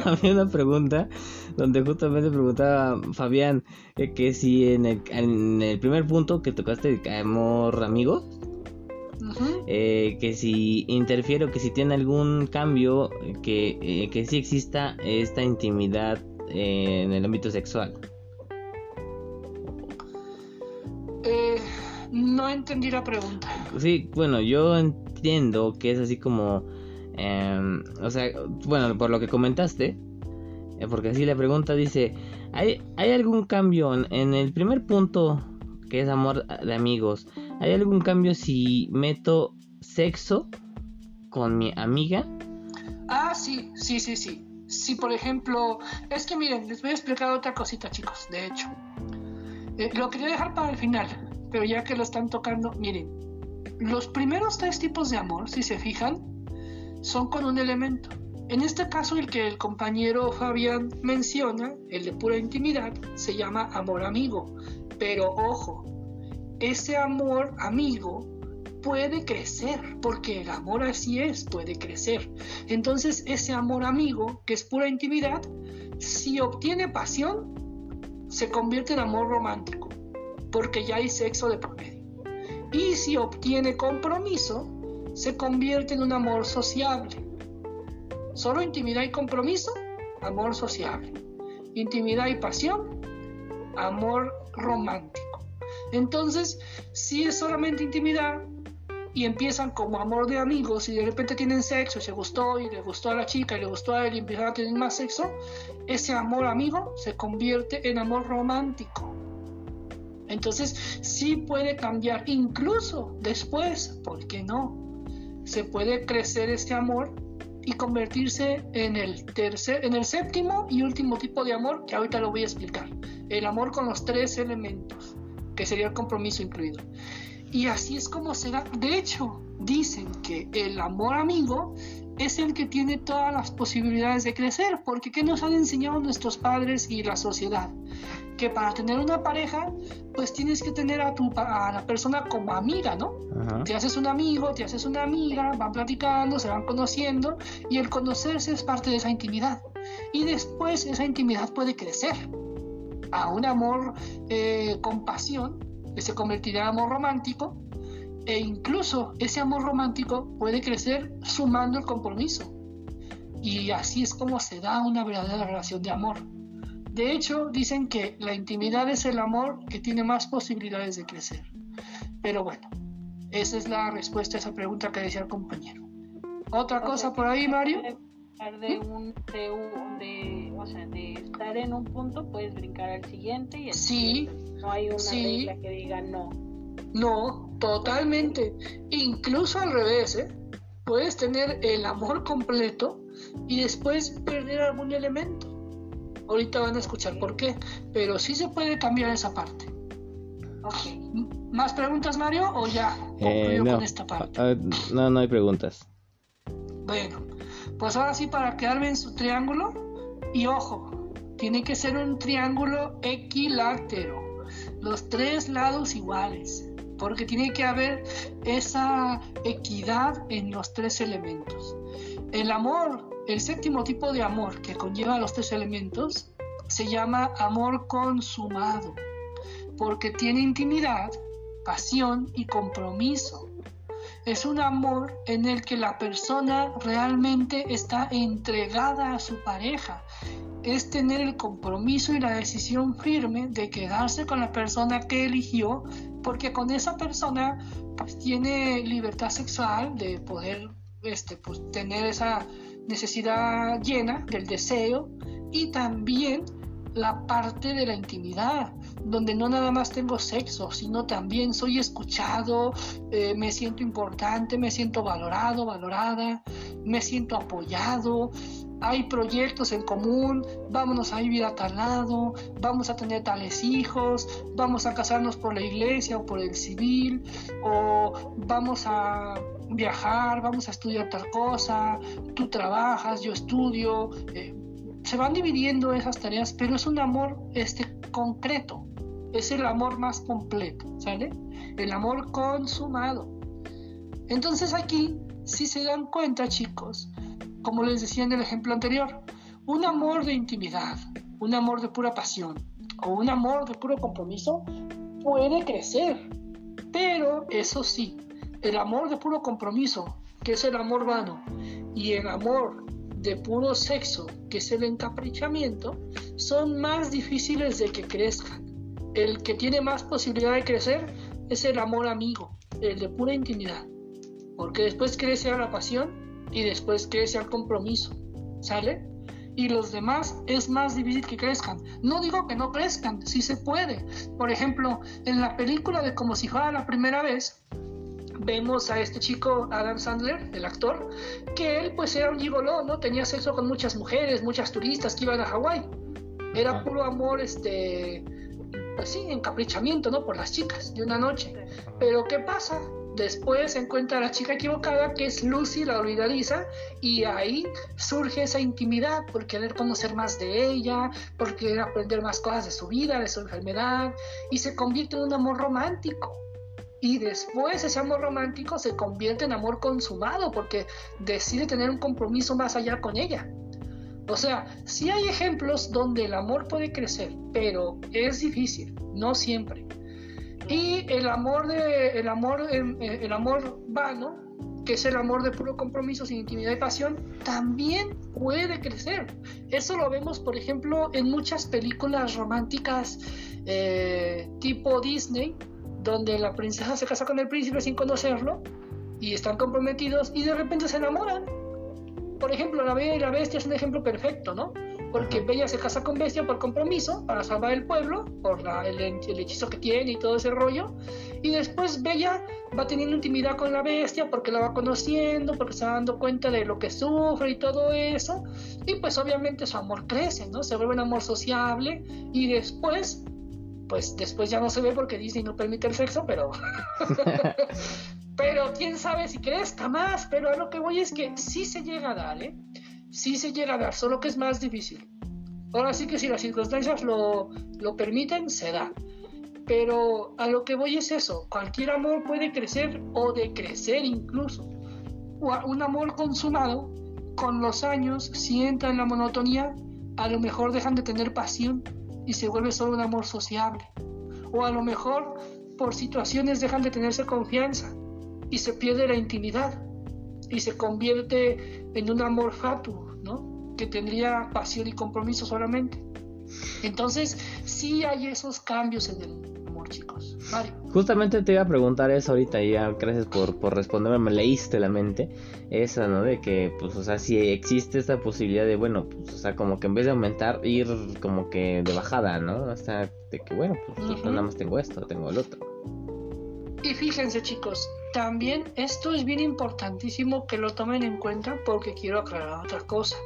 [SPEAKER 1] ¿Había, una pregunta donde justamente preguntaba Fabián que si en el, en el, primer punto que tocaste de amor amigo, eh, que si interfiere o que si tiene algún cambio, que, eh, que sí exista esta intimidad en el ámbito sexual.
[SPEAKER 2] Eh, no entendí la pregunta.
[SPEAKER 1] Sí, bueno, yo entiendo que es así como, em, o sea, bueno, por lo que comentaste, eh, porque así la pregunta dice, ¿hay, ¿hay algún cambio en, el primer punto, que es amor de amigos? ¿Hay algún cambio si meto sexo con mi amiga?
[SPEAKER 2] Ah, sí, sí, sí, sí. Si por ejemplo, es que miren, les voy a explicar otra cosita, chicos, de hecho. Eh, lo quería dejar para el final, pero ya que lo están tocando, miren, los primeros tres tipos de amor, si se fijan, son con un elemento. En este caso, el que el compañero Fabián menciona, el de pura intimidad, se llama amor amigo. Pero ojo, ese amor amigo puede crecer, porque el amor así es, puede crecer. Entonces, ese amor amigo, que es pura intimidad, si obtiene pasión, se convierte en amor romántico, porque ya hay sexo de por medio. Y si obtiene compromiso, se convierte en un amor sociable. Solo intimidad y compromiso, amor sociable. Intimidad y pasión, amor romántico. Entonces, si es solamente intimidad y empiezan como amor de amigos y de repente tienen sexo y se gustó y le gustó a la chica y le gustó a él y empiezan a tener más sexo, ese amor amigo se convierte en amor romántico. Entonces sí puede cambiar, incluso después, ¿por qué no? Se puede crecer este amor y convertirse en el tercer, en el séptimo y último tipo de amor que ahorita lo voy a explicar. el amor con los tres elementos, que sería el compromiso incluido. Y así es como se da. De hecho, dicen que el amor amigo es el que tiene todas las posibilidades de crecer, porque ¿qué nos han enseñado nuestros padres y la sociedad? Que para tener una pareja, pues tienes que tener a, tu, a la persona como amiga, ¿no? Te haces un amigo, te haces una amiga, van platicando, se van conociendo, y el conocerse es parte de esa intimidad. Y después esa intimidad puede crecer a un amor eh, con pasión, que se convertirá en amor romántico, e incluso ese amor romántico puede crecer sumando el compromiso. Y así es como se da una verdadera relación de amor. De hecho, dicen que la intimidad es el amor que tiene más posibilidades de crecer. Pero bueno, esa es la respuesta a esa pregunta que decía el compañero. ¿Otra cosa por ahí, Mario?
[SPEAKER 3] De, un, de, o sea, de estar en un punto, puedes brincar al siguiente y
[SPEAKER 2] sí,
[SPEAKER 3] no hay una regla que diga no.
[SPEAKER 2] No, totalmente. Incluso al revés, ¿eh? Puedes tener el amor completo y después perder algún elemento. Ahorita van a escuchar por qué, pero sí se puede cambiar esa parte. ¿Más preguntas, Mario? ¿O ya
[SPEAKER 1] eh, no. con esta parte? Ah, no, no hay preguntas.
[SPEAKER 2] Bueno, pues ahora sí, para quedarme en su triángulo, y ojo, tiene que ser un triángulo equilátero, los tres lados iguales porque tiene que haber esa equidad en los tres elementos. El amor, el séptimo tipo de amor que conlleva los tres elementos, se llama amor consumado, porque tiene intimidad, pasión y compromiso. Es un amor en el que la persona realmente está entregada a su pareja. Es tener el compromiso y la decisión firme de quedarse con la persona que eligió porque con esa persona pues tiene libertad sexual de poder este, pues, tener esa necesidad llena del deseo y también la parte de la intimidad, donde no nada más tengo sexo, sino también soy escuchado, eh, me siento importante, me siento valorado, valorada, me siento apoyado, hay proyectos en común, vámonos a vivir a tal lado, vamos a tener tales hijos, vamos a casarnos por la iglesia o por el civil, o vamos a viajar, vamos a estudiar tal cosa, tú trabajas, yo estudio. Eh, se van dividiendo esas tareas, pero es un amor este, concreto, es el amor más completo, ¿sale? El amor consumado. Entonces aquí, si se dan cuenta chicos, como les decía en el ejemplo anterior, un amor de intimidad, un amor de pura pasión o un amor de puro compromiso puede crecer. Pero eso sí, el amor de puro compromiso, que es el amor vano, y el amor de puro sexo, que es el encaprichamiento, son más difíciles de que crezcan. El que tiene más posibilidad de crecer es el amor amigo, el de pura intimidad, porque después crece a la pasión y después crece al compromiso, ¿sale? Y los demás es más difícil que crezcan. No digo que no crezcan, sí se puede. Por ejemplo, en la película de Como si fuera la primera vez, vemos a este chico Adam Sandler, el actor, que él pues era un gigoló, ¿no? Tenía sexo con muchas mujeres, muchas turistas que iban a Hawái. Era puro amor, este, pues sí, encaprichamiento, ¿no? Por las chicas de una noche. Pero ¿qué pasa? Después se encuentra la chica equivocada, que es Lucy, la olvidadiza, y ahí surge esa intimidad por querer conocer más de ella, por querer aprender más cosas de su vida, de su enfermedad, y se convierte en un amor romántico. Y después ese amor romántico se convierte en amor consumado, porque decide tener un compromiso más allá con ella. O sea, sí hay ejemplos donde el amor puede crecer, pero es difícil, no siempre. Y el amor, de, el amor, em, eh, el amor vano, que es el amor de puro compromiso sin intimidad y pasión, también puede crecer. Eso lo vemos, por ejemplo, en muchas películas románticas eh, tipo Disney, donde la princesa se casa con el príncipe sin conocerlo y están comprometidos y de repente se enamoran. Por ejemplo, La Bella y la Bestia es un ejemplo perfecto, ¿no? Porque Bella se casa con Bestia por compromiso, para salvar el pueblo, por el, hechizo que tiene y todo ese rollo, Y después Bella va teniendo intimidad con la bestia porque la va conociendo, porque se va dando cuenta de lo que sufre y todo eso. Y pues obviamente su amor crece, ¿no? Se vuelve un amor sociable y después, pues después ya no se ve porque Disney no permite el sexo, pero... [LAUGHS] [LAUGHS] pero quién sabe si crezca más, pero a lo que voy es que sí se llega a dar, ¿eh? Sí se llega a dar, solo que es más difícil. Ahora sí que si las circunstancias lo, lo permiten, se da. Pero a lo que voy es eso, cualquier amor puede crecer o decrecer incluso. Un amor consumado, con los años, si entra en la monotonía, a lo mejor dejan de tener pasión y se vuelve solo un amor sociable. O a lo mejor por situaciones dejan de tenerse confianza y se pierde la intimidad y se convierte en un amor fatuo, ¿no? Que tendría pasión y compromiso solamente. Entonces, sí hay esos cambios en el chicos.
[SPEAKER 1] Justamente te iba a preguntar eso ahorita y ya gracias por, por responderme, me leíste la mente. Esa, ¿no? De que, pues, o sea, si existe esta posibilidad de, bueno, pues, o sea, como que en vez de aumentar, ir como que de bajada, ¿no? O sea, de que, bueno, pues, nada más tengo esto, tengo el otro.
[SPEAKER 2] Y fíjense, chicos, también esto es bien importantísimo que lo tomen en cuenta porque quiero aclarar otra cosa.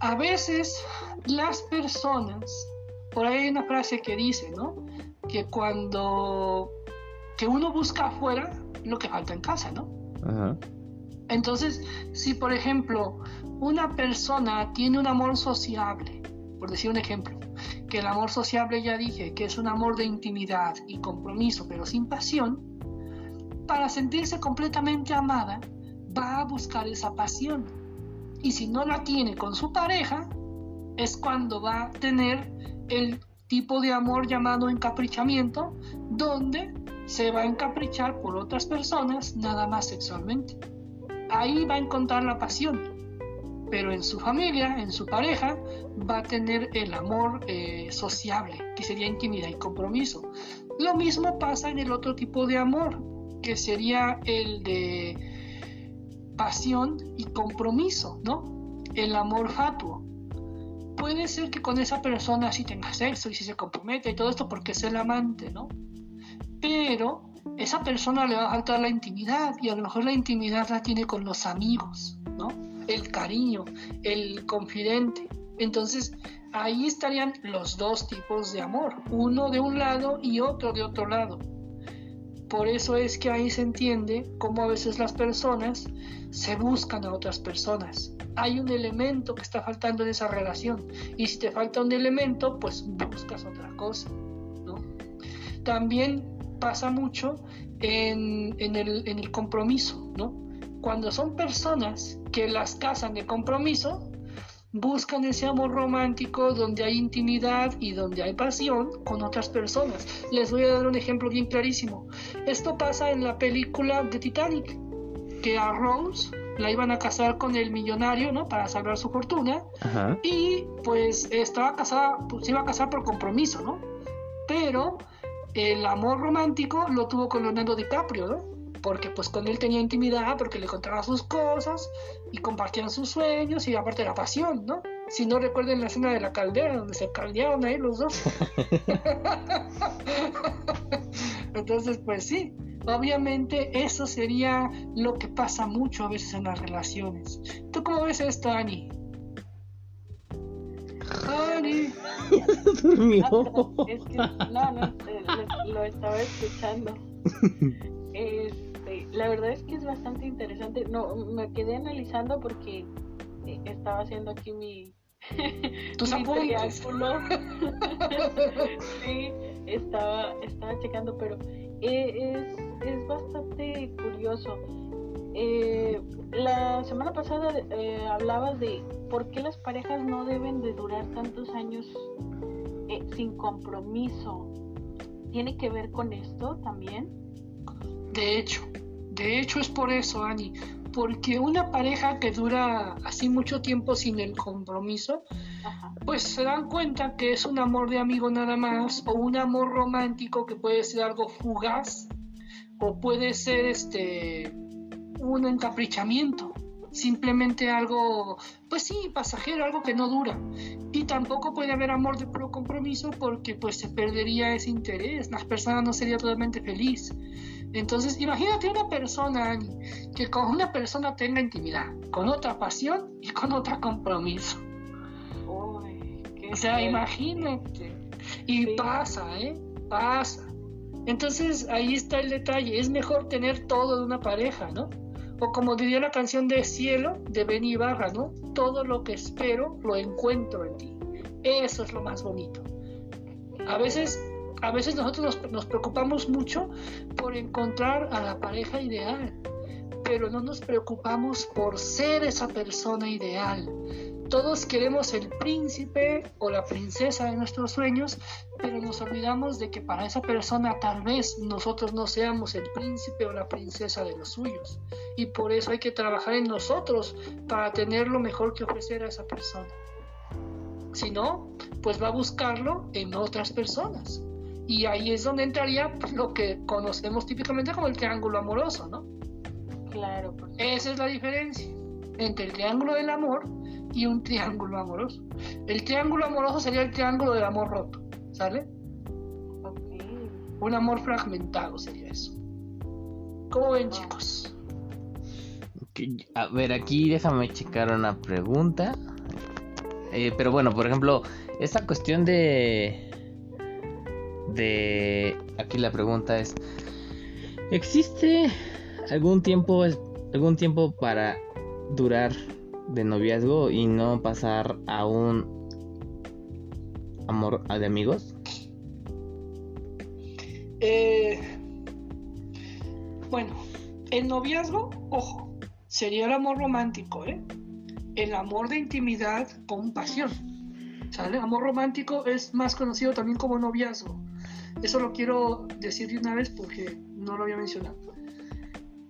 [SPEAKER 2] A veces las personas por ahí hay una frase que dice, ¿no? Que cuando que uno busca afuera lo que falta en casa, ¿no? Entonces, si por ejemplo una persona tiene un amor sociable, por decir un ejemplo, que el amor sociable ya dije que es un amor de intimidad y compromiso, pero sin pasión, para sentirse completamente amada, va a buscar esa pasión. Y si no la tiene con su pareja, es cuando va a tener el tipo de amor llamado encaprichamiento, donde se va a encaprichar por otras personas nada más sexualmente. Ahí va a encontrar la pasión, pero en su familia, en su pareja, va a tener el amor eh, sociable, que sería intimidad y compromiso. Lo mismo pasa en el otro tipo de amor, que sería el de pasión y compromiso, ¿no? El amor fatuo puede ser que con esa persona sí tenga sexo y si se compromete y todo esto porque es el amante, ¿no? Pero esa persona le va a faltar la intimidad y a lo mejor la intimidad la tiene con los amigos, ¿no? El cariño, el confidente. Entonces ahí estarían los dos tipos de amor, uno de un lado y otro de otro lado. Por eso es que ahí se entiende cómo a veces las personas se buscan a otras personas hay un elemento que está faltando en esa relación. Y si te falta un elemento, pues buscas otra cosa. ¿no? También pasa mucho en, el, en el compromiso. ¿no? Cuando son personas que las casan de compromiso, buscan ese amor romántico donde hay intimidad y donde hay pasión con otras personas. Les voy a dar un ejemplo bien clarísimo. Esto pasa en la película de Titanic, que a Rose la iban a casar con el millonario, ¿no? Para salvar su fortuna. Y pues estaba casada, pues, se iba a casar por compromiso, ¿no? Pero el amor romántico lo tuvo con Leonardo DiCaprio, ¿no? Porque pues con él tenía intimidad, porque le contaba sus cosas y compartían sus sueños y aparte la pasión, ¿no? Si no recuerden la escena de la caldera, donde se caldearon ahí los dos. [LAUGHS] Entonces, pues sí, Obviamente eso sería lo que pasa mucho a veces en las relaciones. ¿Tú cómo ves esto, Ani? Ani. [LAUGHS]
[SPEAKER 3] Durmió. es que, no, no, eh, lo, estaba escuchando. [LAUGHS] Este, la verdad es que es bastante interesante. No, me quedé analizando porque eh, estaba haciendo aquí mi, [LAUGHS]
[SPEAKER 2] tus apuntes. [LAUGHS]
[SPEAKER 3] sí, estaba, estaba checando, pero eh, es, es, bastante curioso. Eh, la semana pasada eh, hablabas de por qué las parejas no deben de durar tantos años sin compromiso. ¿Tiene que ver con esto también?
[SPEAKER 2] De hecho, de hecho es por eso, Ani, porque una pareja que dura así mucho tiempo sin el compromiso, pues se dan cuenta que es un amor de amigo nada más o un amor romántico que puede ser algo fugaz o puede ser este un encaprichamiento simplemente algo, pues sí, pasajero, algo que no dura. Y tampoco puede haber amor de puro compromiso porque pues se perdería ese interés, la persona no sería totalmente feliz. Entonces, imagínate una persona que con una persona tenga intimidad, con otra pasión y con otro compromiso. o sea, imagínate. Y pasa, ¿eh? Pasa. Entonces, ahí está el detalle. Es mejor tener todo de una pareja, ¿no? O como diría la canción de Cielo de Benny Ibarra, ¿no? Todo lo que espero lo encuentro en ti. Eso es lo más bonito. A veces, a veces nosotros nos, preocupamos mucho por encontrar a la pareja ideal, pero no nos preocupamos por ser esa persona ideal. Todos queremos el príncipe o la princesa de nuestros sueños, pero nos olvidamos de que para esa persona tal vez nosotros no seamos el príncipe o la princesa de los suyos. Y por eso hay que trabajar en nosotros para tener lo mejor que ofrecer a esa persona. Si no, pues va a buscarlo en otras personas. Y ahí es donde entraría lo que conocemos típicamente como el triángulo amoroso, ¿no?
[SPEAKER 3] Claro.
[SPEAKER 2] Esa es la diferencia entre el triángulo del amor y un triángulo amoroso. El triángulo amoroso sería el triángulo del amor roto, ¿sale? Un amor fragmentado sería eso. ¿Cómo ven, chicos?
[SPEAKER 1] A ver, aquí déjame checar una pregunta. Eh, pero bueno, por ejemplo, esta cuestión de. De. Aquí la pregunta es: ¿existe algún tiempo, algún tiempo para durar de noviazgo y no pasar a un amor de amigos?
[SPEAKER 2] Eh, bueno, el noviazgo, ojo, sería el amor romántico, ¿eh? El amor de intimidad con pasión. ¿Sale? Amor romántico es más conocido también como noviazgo. Eso lo quiero decir de una vez porque no lo había mencionado.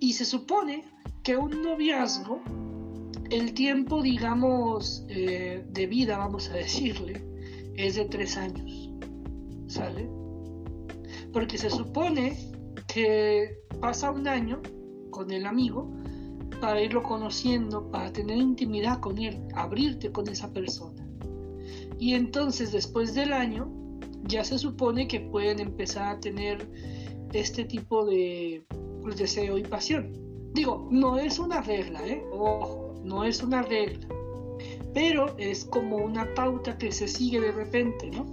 [SPEAKER 2] Y se supone que un noviazgo el tiempo, digamos, eh, de vida, vamos a decirle, es de tres años. ¿Sale? Porque se supone que pasa un año con el amigo para irlo conociendo, para tener intimidad con él, abrirte con esa persona. Y entonces después del año ya se supone que pueden empezar a tener este tipo de pues, deseo y pasión. Digo, no es una regla, ¿eh? Ojo, no es una regla, pero es como una pauta que se sigue de repente, ¿no?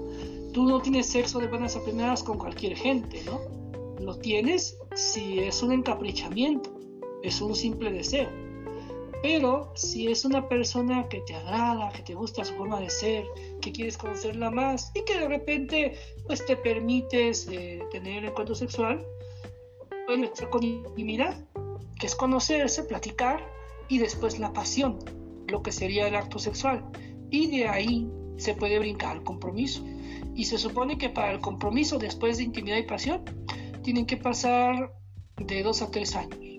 [SPEAKER 2] Tú no tienes sexo de buenas a con cualquier gente, ¿no? Lo tienes si es un encaprichamiento, es un simple deseo. Pero si es una persona que te agrada, que te gusta su forma de ser, que quieres conocerla más y que de repente pues te permites eh, tener encuentro sexual, puede estar con intimidad, que es conocerse, platicar y después la pasión, lo que sería el acto sexual. Y de ahí se puede brincar al compromiso. Y se supone que para el compromiso, después de intimidad y pasión, tienen que pasar de dos a tres años.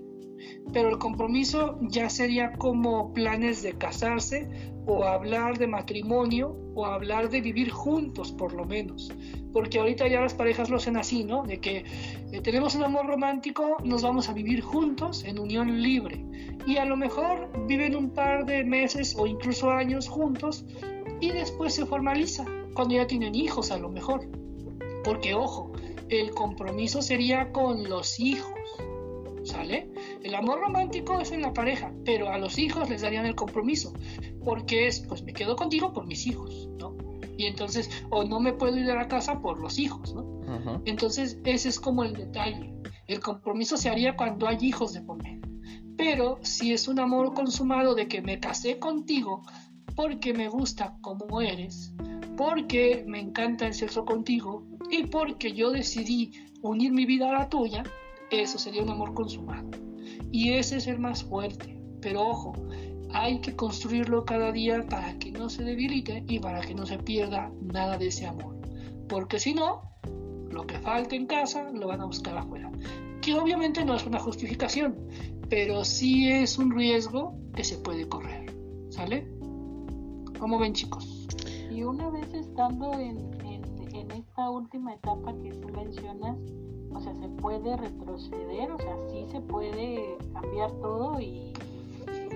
[SPEAKER 2] Pero el compromiso ya sería como planes de casarse o hablar de matrimonio o hablar de vivir juntos por lo menos. Porque ahorita ya las parejas lo hacen así, ¿no? De que eh, tenemos un amor romántico, nos vamos a vivir juntos en unión libre y a lo mejor viven un par de meses o incluso años juntos y después se formaliza cuando ya tienen hijos a lo mejor. Porque ojo, el compromiso sería con los hijos, ¿sale? El amor romántico es en la pareja, pero a los hijos les darían el compromiso, porque es, pues me quedo contigo por mis hijos, ¿no? Y entonces, o no me puedo ir a la casa por los hijos, ¿no? Entonces, ese es como el detalle. El compromiso se haría cuando hay hijos de por medio. Pero si es un amor consumado de que me casé contigo porque me gusta como eres, porque me encanta el sexo contigo y porque yo decidí unir mi vida a la tuya, eso sería un amor consumado. Y ese es el más fuerte. Pero ojo, hay que construirlo cada día para que no se debilite y para que no se pierda nada de ese amor. Porque si no, lo que falta en casa lo van a buscar afuera. Que obviamente no es una justificación, pero sí es un riesgo que se puede correr. ¿Sale? ¿Cómo ven chicos?
[SPEAKER 3] Y una vez estando en, en, esta última etapa que tú mencionas, o sea, se puede retroceder, o sea, sí se puede cambiar todo y,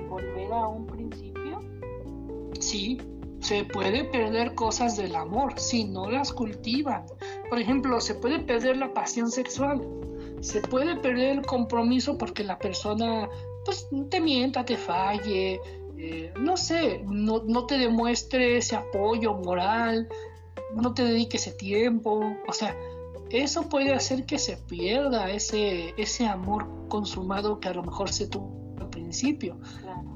[SPEAKER 3] volver a un principio.
[SPEAKER 2] Sí, se puede perder cosas del amor si no las cultivan. Por ejemplo, se puede perder la pasión sexual, se puede perder el compromiso porque la persona pues te mienta, te falle, eh, no sé, no, no, te demuestre ese apoyo moral, no te dedique ese tiempo, o sea, eso puede hacer que se pierda ese, ese amor consumado que a lo mejor se tuvo al principio.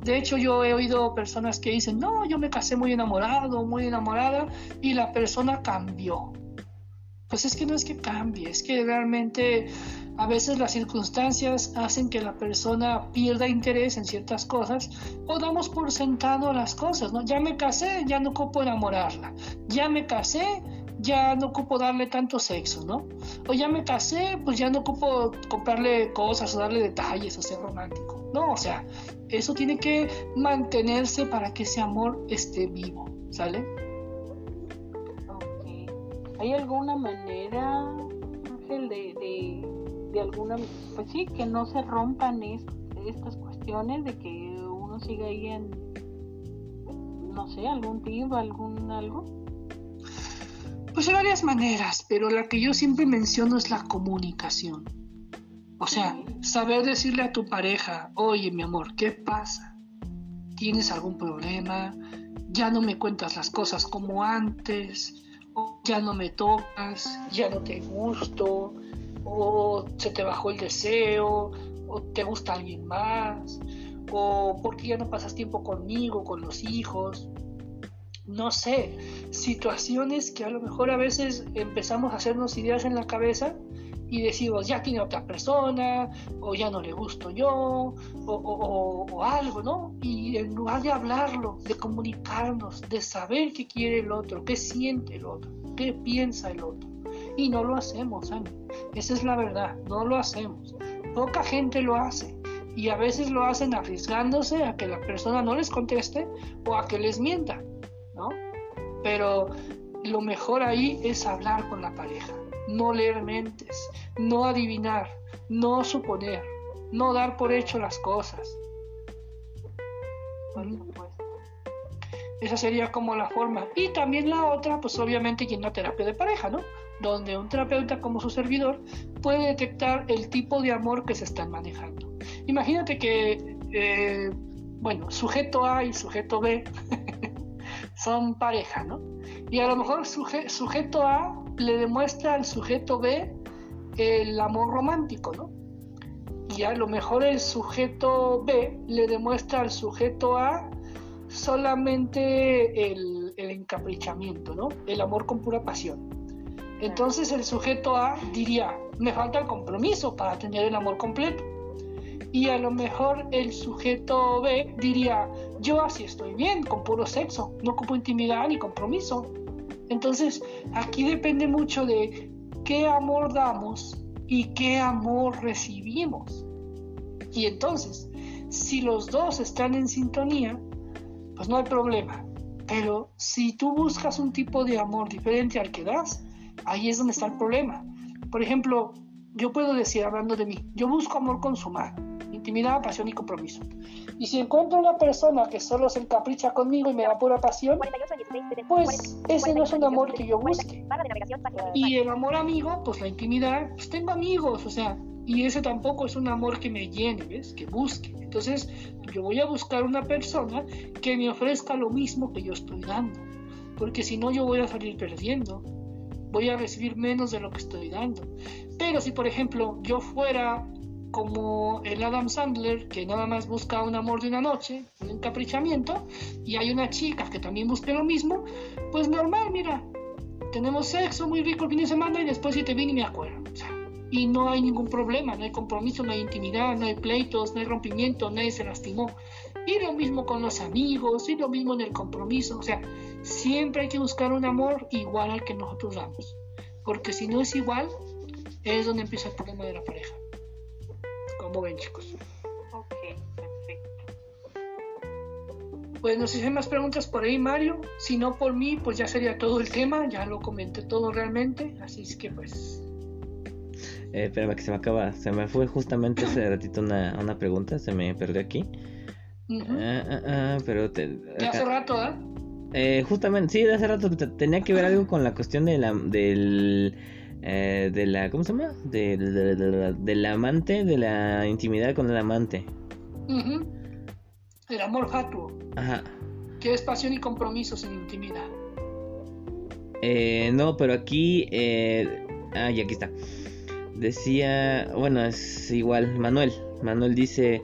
[SPEAKER 2] De hecho, yo he oído personas que dicen, no, yo me casé muy enamorado, muy enamorada, y la persona cambió. Pues es que no es que cambie, es que realmente a veces las circunstancias hacen que la persona pierda interés en ciertas cosas o damos por sentado las cosas, ¿no? Ya me casé, ya no ocupo enamorarla. Ya me casé, ya no ocupo darle tanto sexo, ¿no? O ya me casé, pues ya no ocupo comprarle cosas o darle detalles o ser romántico. No, o sea, eso tiene que mantenerse para que ese amor esté vivo, ¿sale?
[SPEAKER 3] Ok. ¿Hay alguna manera, Ángel, de de alguna, pues sí, que no se rompan estas cuestiones, de que uno siga ahí en, no sé, algún tip, algún algo.
[SPEAKER 2] Pues hay varias maneras, pero la que yo siempre menciono es la comunicación. O sea, saber decirle a tu pareja, oye mi amor, ¿qué pasa? ¿Tienes algún problema? Ya no me cuentas las cosas como antes, o ya no me tocas, ya no te gusto, o se te bajó el deseo, o te gusta alguien más, o porque ya no pasas tiempo conmigo, con los hijos. No sé, situaciones que a lo mejor a veces empezamos a hacernos ideas en la cabeza y decimos, ya tiene otra persona, o ya no le gusto yo, o, o, algo, ¿no? Y en lugar de hablarlo, de comunicarnos, de saber qué quiere el otro, qué siente el otro, qué piensa el otro, y no lo hacemos, ¿eh? Esa es la verdad, no lo hacemos. Poca gente lo hace y a veces lo hacen arriesgándose a que la persona no les conteste o a que les mienta, ¿no? Pero lo mejor ahí es hablar con la pareja, no leer mentes, no adivinar, no suponer, no dar por hecho las cosas. Esa sería como la forma. Y también la otra, pues obviamente, en la terapia de pareja, ¿no? donde un terapeuta como su servidor puede detectar el tipo de amor que se están manejando. Imagínate que, eh, bueno, sujeto A y sujeto B [LAUGHS] son pareja, ¿no? Y a lo mejor sujeto A le demuestra al sujeto B el amor romántico, ¿no? Y a lo mejor el sujeto B le demuestra al sujeto A solamente el, el encaprichamiento, ¿no? El amor con pura pasión. Entonces el sujeto A diría, me falta el compromiso para tener el amor completo. Y a lo mejor el sujeto B diría, yo así estoy bien, con puro sexo, no ocupo intimidad ni compromiso. Entonces aquí depende mucho de qué amor damos y qué amor recibimos. Y entonces, si los dos están en sintonía, pues no hay problema. Pero si tú buscas un tipo de amor diferente al que das, Ahí es donde está el problema. Por ejemplo, yo puedo decir, hablando de mí, yo busco amor consumado, intimidad, pasión y compromiso. Y si encuentro una persona que solo se encapricha conmigo y me da pura pasión, pues ese no es un amor que yo busque. Y el amor amigo, pues la intimidad, pues tengo amigos, o sea, y ese tampoco es un amor que me llene, ¿ves? Que busque. Entonces, yo voy a buscar una persona que me ofrezca lo mismo que yo estoy dando. Porque si no, yo voy a salir perdiendo voy a recibir menos de lo que estoy dando. Pero si, por ejemplo, yo fuera como el Adam Sandler, que nada más busca un amor de una noche, un encaprichamiento, y hay una chica que también busca lo mismo, pues normal, mira, tenemos sexo muy rico el fin de semana y después si te vine y me acuerdo. y no hay ningún problema, no hay compromiso, no hay intimidad, no hay pleitos, no hay rompimiento, nadie se lastimó. Y lo mismo con los amigos, y lo mismo en el compromiso. O sea, siempre hay que buscar un amor igual al que nosotros damos. Porque si no es igual, es donde empieza el problema de la pareja. Como ven, chicos.
[SPEAKER 3] Ok, perfecto.
[SPEAKER 2] Pues no sé si hay más preguntas por ahí, Mario. Si no por mí, pues ya sería todo el tema. Ya lo comenté todo realmente. Así es que pues.
[SPEAKER 1] Eh, espérame que se me acaba. Se me fue justamente hace [CLEARS THROAT] ratito una, una pregunta. Se me perdió aquí. Ah, ah, ah, pero te,
[SPEAKER 2] hace rato, ¿eh?
[SPEAKER 1] Eh, justamente, sí, de hace rato tenía que ver algo con la cuestión de la, del, eh, de la, ¿cómo se llama? del amante, de la intimidad con el amante.
[SPEAKER 2] El amor fatuo. Ajá. Que es pasión y compromiso sin intimidad.
[SPEAKER 1] Eh, no, pero aquí, eh, ah, y aquí está. Decía, bueno, es igual, Manuel. Manuel dice,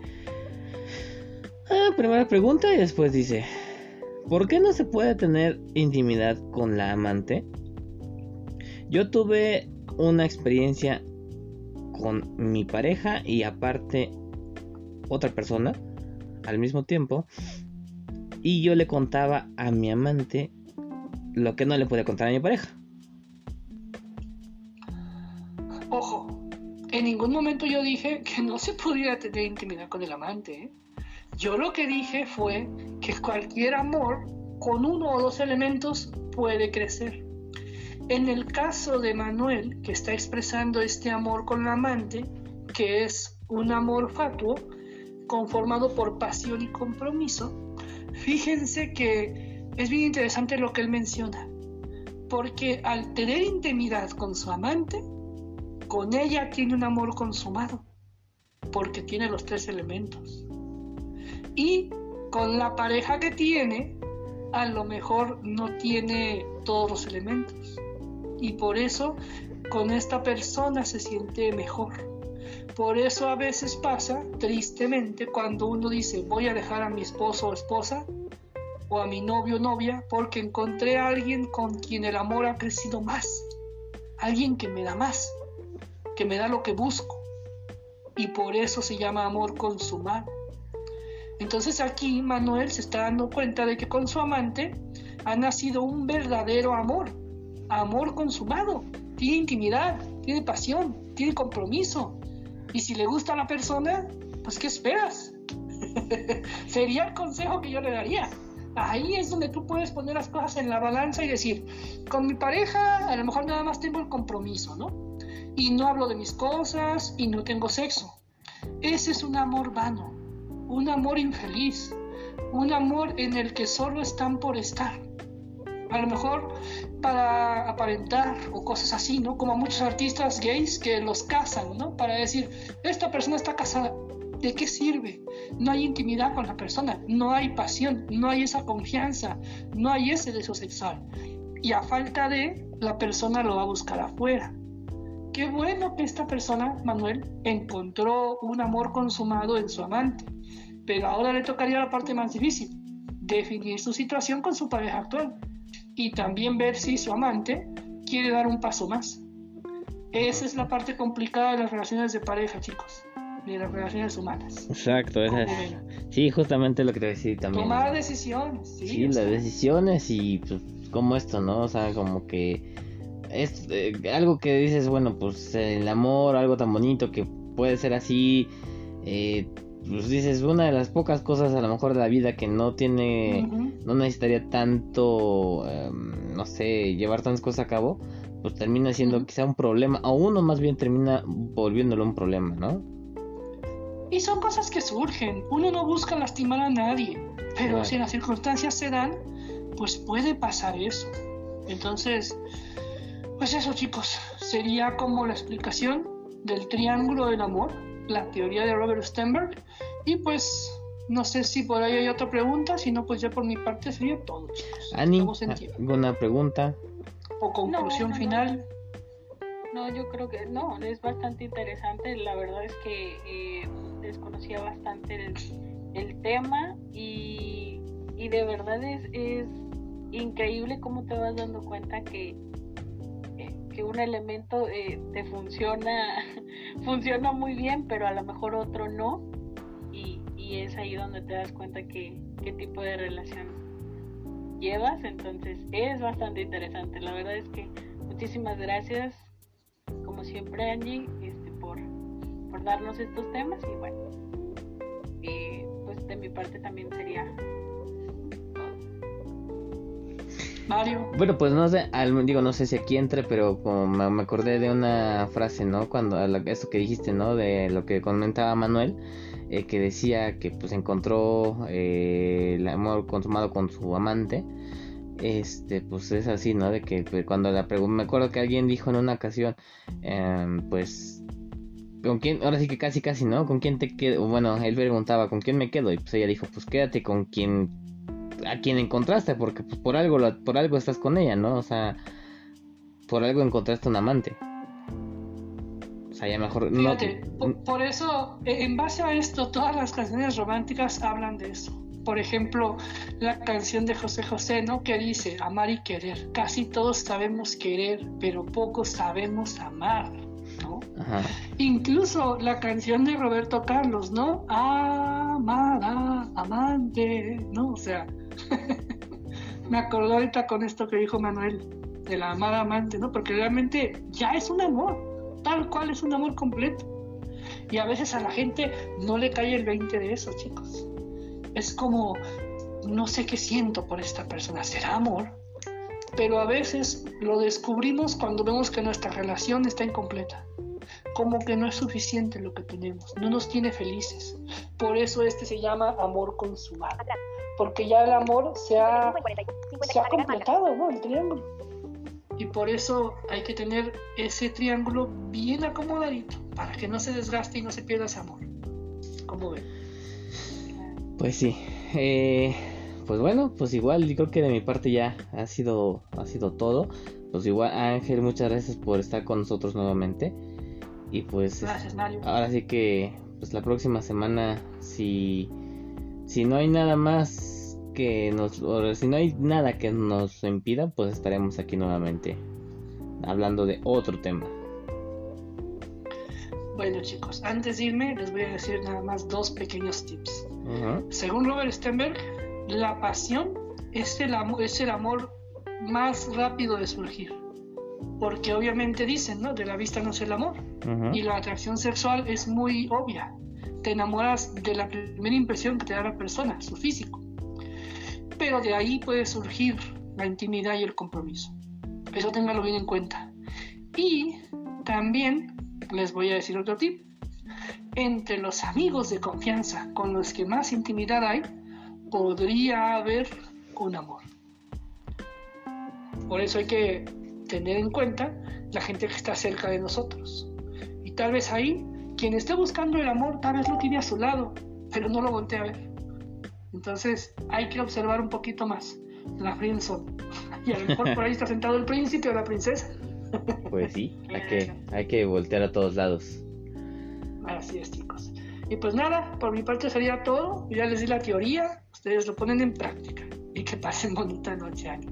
[SPEAKER 1] ah, primera pregunta y después dice, ¿por qué no se puede tener intimidad con la amante? Yo tuve una experiencia con mi pareja y aparte otra persona al mismo tiempo y yo le contaba a mi amante lo que no le podía contar a mi pareja.
[SPEAKER 2] Ojo, en ningún momento yo dije que no se pudiera tener intimidad con el amante. ¿eh? Yo lo que dije fue que cualquier amor con uno o dos elementos puede crecer. En el caso de Manuel, que está expresando este amor con la amante, que es un amor fatuo, conformado por pasión y compromiso, fíjense que es bien interesante lo que él menciona, porque al tener intimidad con su amante, con ella tiene un amor consumado, porque tiene los tres elementos. Y con la pareja que tiene, a lo mejor no tiene todos los elementos y por eso con esta persona se siente mejor. Por eso a veces pasa, tristemente, cuando uno dice voy a dejar a mi esposo o esposa o a mi novio o novia porque encontré a alguien con quien el amor ha crecido más, alguien que me da más, que me da lo que busco y por eso se llama amor consumado. Entonces aquí Manuel se está dando cuenta de que con su amante ha nacido un verdadero amor, amor consumado, tiene intimidad, tiene pasión, tiene compromiso. Y si le gusta a la persona, pues ¿qué esperas? [LAUGHS] Sería el consejo que yo le daría. Ahí es donde tú puedes poner las cosas en la balanza y decir, con mi pareja a lo mejor nada más tengo el compromiso, ¿no? Y no hablo de mis cosas y no tengo sexo. Ese es un amor vano, un amor infeliz, un amor en el que solo están por estar a lo mejor para aparentar o cosas así, ¿no? Como muchos artistas gays que los casan, ¿no? Para decir, esta persona está casada, ¿de qué sirve? No hay intimidad con la persona, no hay pasión, no hay esa confianza, no hay ese deseo sexual. Y a falta de, la persona lo va a buscar afuera. Qué bueno que esta persona, Manuel, encontró un amor consumado en su amante, pero ahora le tocaría la parte más difícil, definir su situación con su pareja actual y también ver si su amante quiere dar un paso más. Esa es la parte complicada de las relaciones de pareja, chicos, de las relaciones humanas.
[SPEAKER 1] Exacto, sí, justamente lo que te decía también.
[SPEAKER 2] Tomar decisiones, sí.
[SPEAKER 1] Sí, las decisiones y pues como esto, ¿no? O sea, como que es eh, algo que dices, bueno, pues el amor, algo tan bonito que puede ser así, eh, pues dices, una de las pocas cosas a lo mejor de la vida que no tiene, no necesitaría tanto, em, no sé, llevar tantas cosas a cabo, pues termina siendo quizá un problema, o uno más bien termina volviéndolo un problema, ¿no?
[SPEAKER 2] Y son cosas que surgen, uno no busca lastimar a nadie, pero si las circunstancias se dan, pues puede pasar eso. Entonces, pues eso chicos, sería como la explicación del triángulo del amor la teoría de Robert Stenberg. Y pues no sé si por ahí hay otra pregunta, si no, pues ya por mi parte sería todo.
[SPEAKER 1] Ani, ¿alguna pregunta?
[SPEAKER 2] ¿O conclusión final?
[SPEAKER 3] No, yo creo que no, es bastante interesante. La verdad es que eh, desconocía bastante el, tema y, y, de verdad es, es increíble cómo te vas dando cuenta que que un elemento eh, te funciona, [LAUGHS] funciona muy bien, pero a lo mejor otro no. Y, y es ahí donde te das cuenta que, qué tipo de relación llevas. Entonces es bastante interesante. La verdad es que muchísimas gracias, como siempre, Angie, este, por, por darnos estos temas. Y bueno, eh, pues de mi parte también sería
[SPEAKER 2] Mario.
[SPEAKER 1] Bueno, pues no sé, digo, no sé si aquí entre, pero como me, acordé de una frase, ¿no? Cuando, eso que dijiste, ¿no? De lo que comentaba Manuel, eh, que decía que pues encontró eh, el amor consumado con su amante. este, pues es así, ¿no? De que pues, cuando la pregunta, me acuerdo que alguien dijo en una ocasión, em, pues, ¿con quién? Ahora sí que casi, casi, ¿no? ¿Con quién te quedo? Bueno, él preguntaba, ¿con quién me quedo? Y pues ella dijo, pues quédate con quien, a quien encontraste, porque pues por algo, por algo estás con ella, ¿no? O sea, por algo encontraste un amante. O sea, ya mejor...
[SPEAKER 2] Fíjate, por eso, en base a esto, todas las canciones románticas hablan de eso por ejemplo, la canción de José José, ¿no? Que dice, amar y querer. Casi todos sabemos querer, pero pocos sabemos amar, Incluso la canción de Roberto Carlos, ¿no? Amada, amante, ¿no? O sea, [LAUGHS] me acordó ahorita con esto que dijo Manuel, de la amada amante, ¿no? Porque realmente ya es un amor, tal cual es un amor completo. Y a veces a la gente no le cae el 20 de eso, chicos es como, no sé qué siento por esta persona, ¿será amor? Pero a veces lo descubrimos cuando vemos que nuestra relación está incompleta, como que no es suficiente lo que tenemos, no nos tiene felices. Por eso este se llama amor consumado, porque ya el amor se ha, se ha completado, ¿no? El triángulo. Y por eso hay que tener ese triángulo bien acomodadito, para que no se desgaste y no se pierda ese amor. ¿Cómo ven?
[SPEAKER 1] Pues sí. Eh, pues bueno, pues igual yo creo que de mi parte ya ha sido, ha sido todo. Pues igual Ángel, muchas gracias por estar con nosotros nuevamente. Y pues
[SPEAKER 2] gracias, Mario.
[SPEAKER 1] ahora sí que pues la próxima semana si si no hay nada más que nos o si no hay nada que nos impida, pues estaremos aquí nuevamente hablando de otro tema.
[SPEAKER 2] Bueno chicos, antes de irme les voy a decir nada más dos pequeños tips. Según Robert Stenberg, la pasión es el, amor, es el amor más rápido de surgir. Porque obviamente dicen, ¿no? De la vista no es el amor. Y la atracción sexual es muy obvia. Te enamoras de la primera impresión que te da la persona, su físico. Pero de ahí puede surgir la intimidad y el compromiso. Eso téngalo bien en cuenta. Y también les voy a decir otro tip entre los amigos de confianza con los que más intimidad hay, podría haber un amor. Por eso hay que tener en cuenta la gente que está cerca de nosotros. Y tal vez ahí, quien esté buscando el amor, tal vez lo tiene a su lado, pero no lo voltea a ver. Entonces hay que observar un poquito más la friendzone. [LAUGHS] Y a lo mejor por ahí está sentado el príncipe o la princesa. [LAUGHS]
[SPEAKER 1] Pues sí, hay que, hay que voltear a todos lados.
[SPEAKER 2] Así es, chicos. Y pues nada, por mi parte sería todo. Ya les di la teoría, ustedes lo ponen en práctica. Y que pasen bonita noche, Ani.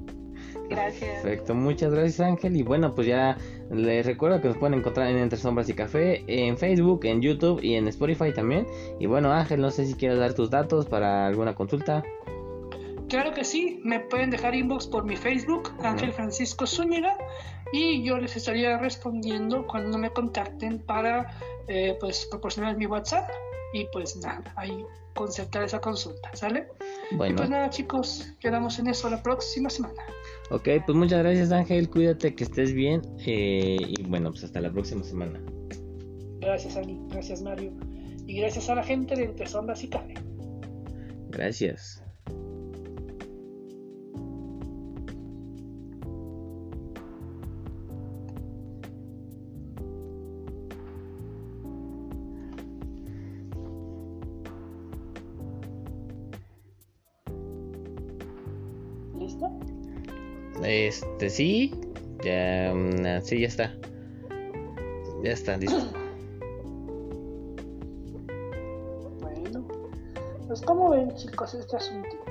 [SPEAKER 3] Gracias.
[SPEAKER 1] Perfecto, muchas gracias Ángel. Y bueno, pues ya les recuerdo que nos pueden encontrar en Entre Sombras y Café, en Facebook, en YouTube y en Spotify también. Y bueno, Ángel, no sé si quieres dar tus datos para alguna consulta.
[SPEAKER 2] Claro que sí, me pueden dejar inbox por mi Facebook, Ángel Francisco Zúñiga, y yo les estaría respondiendo cuando me contacten para eh, pues proporcionar mi WhatsApp y pues nada, ahí concertar esa consulta, ¿sale? Bueno. Y pues nada chicos, quedamos en eso la próxima semana.
[SPEAKER 1] Ok, pues muchas gracias Ángel, cuídate que estés bien eh, y bueno, pues hasta la próxima semana.
[SPEAKER 2] Gracias Ali, gracias Mario y gracias a la gente de Entre Sombras y Café.
[SPEAKER 1] Gracias. Este, sí. Ya, mm, sí, ya está. Ya está, listo. [CLEARS THROAT]
[SPEAKER 2] Bueno, pues como ven chicos este asunto.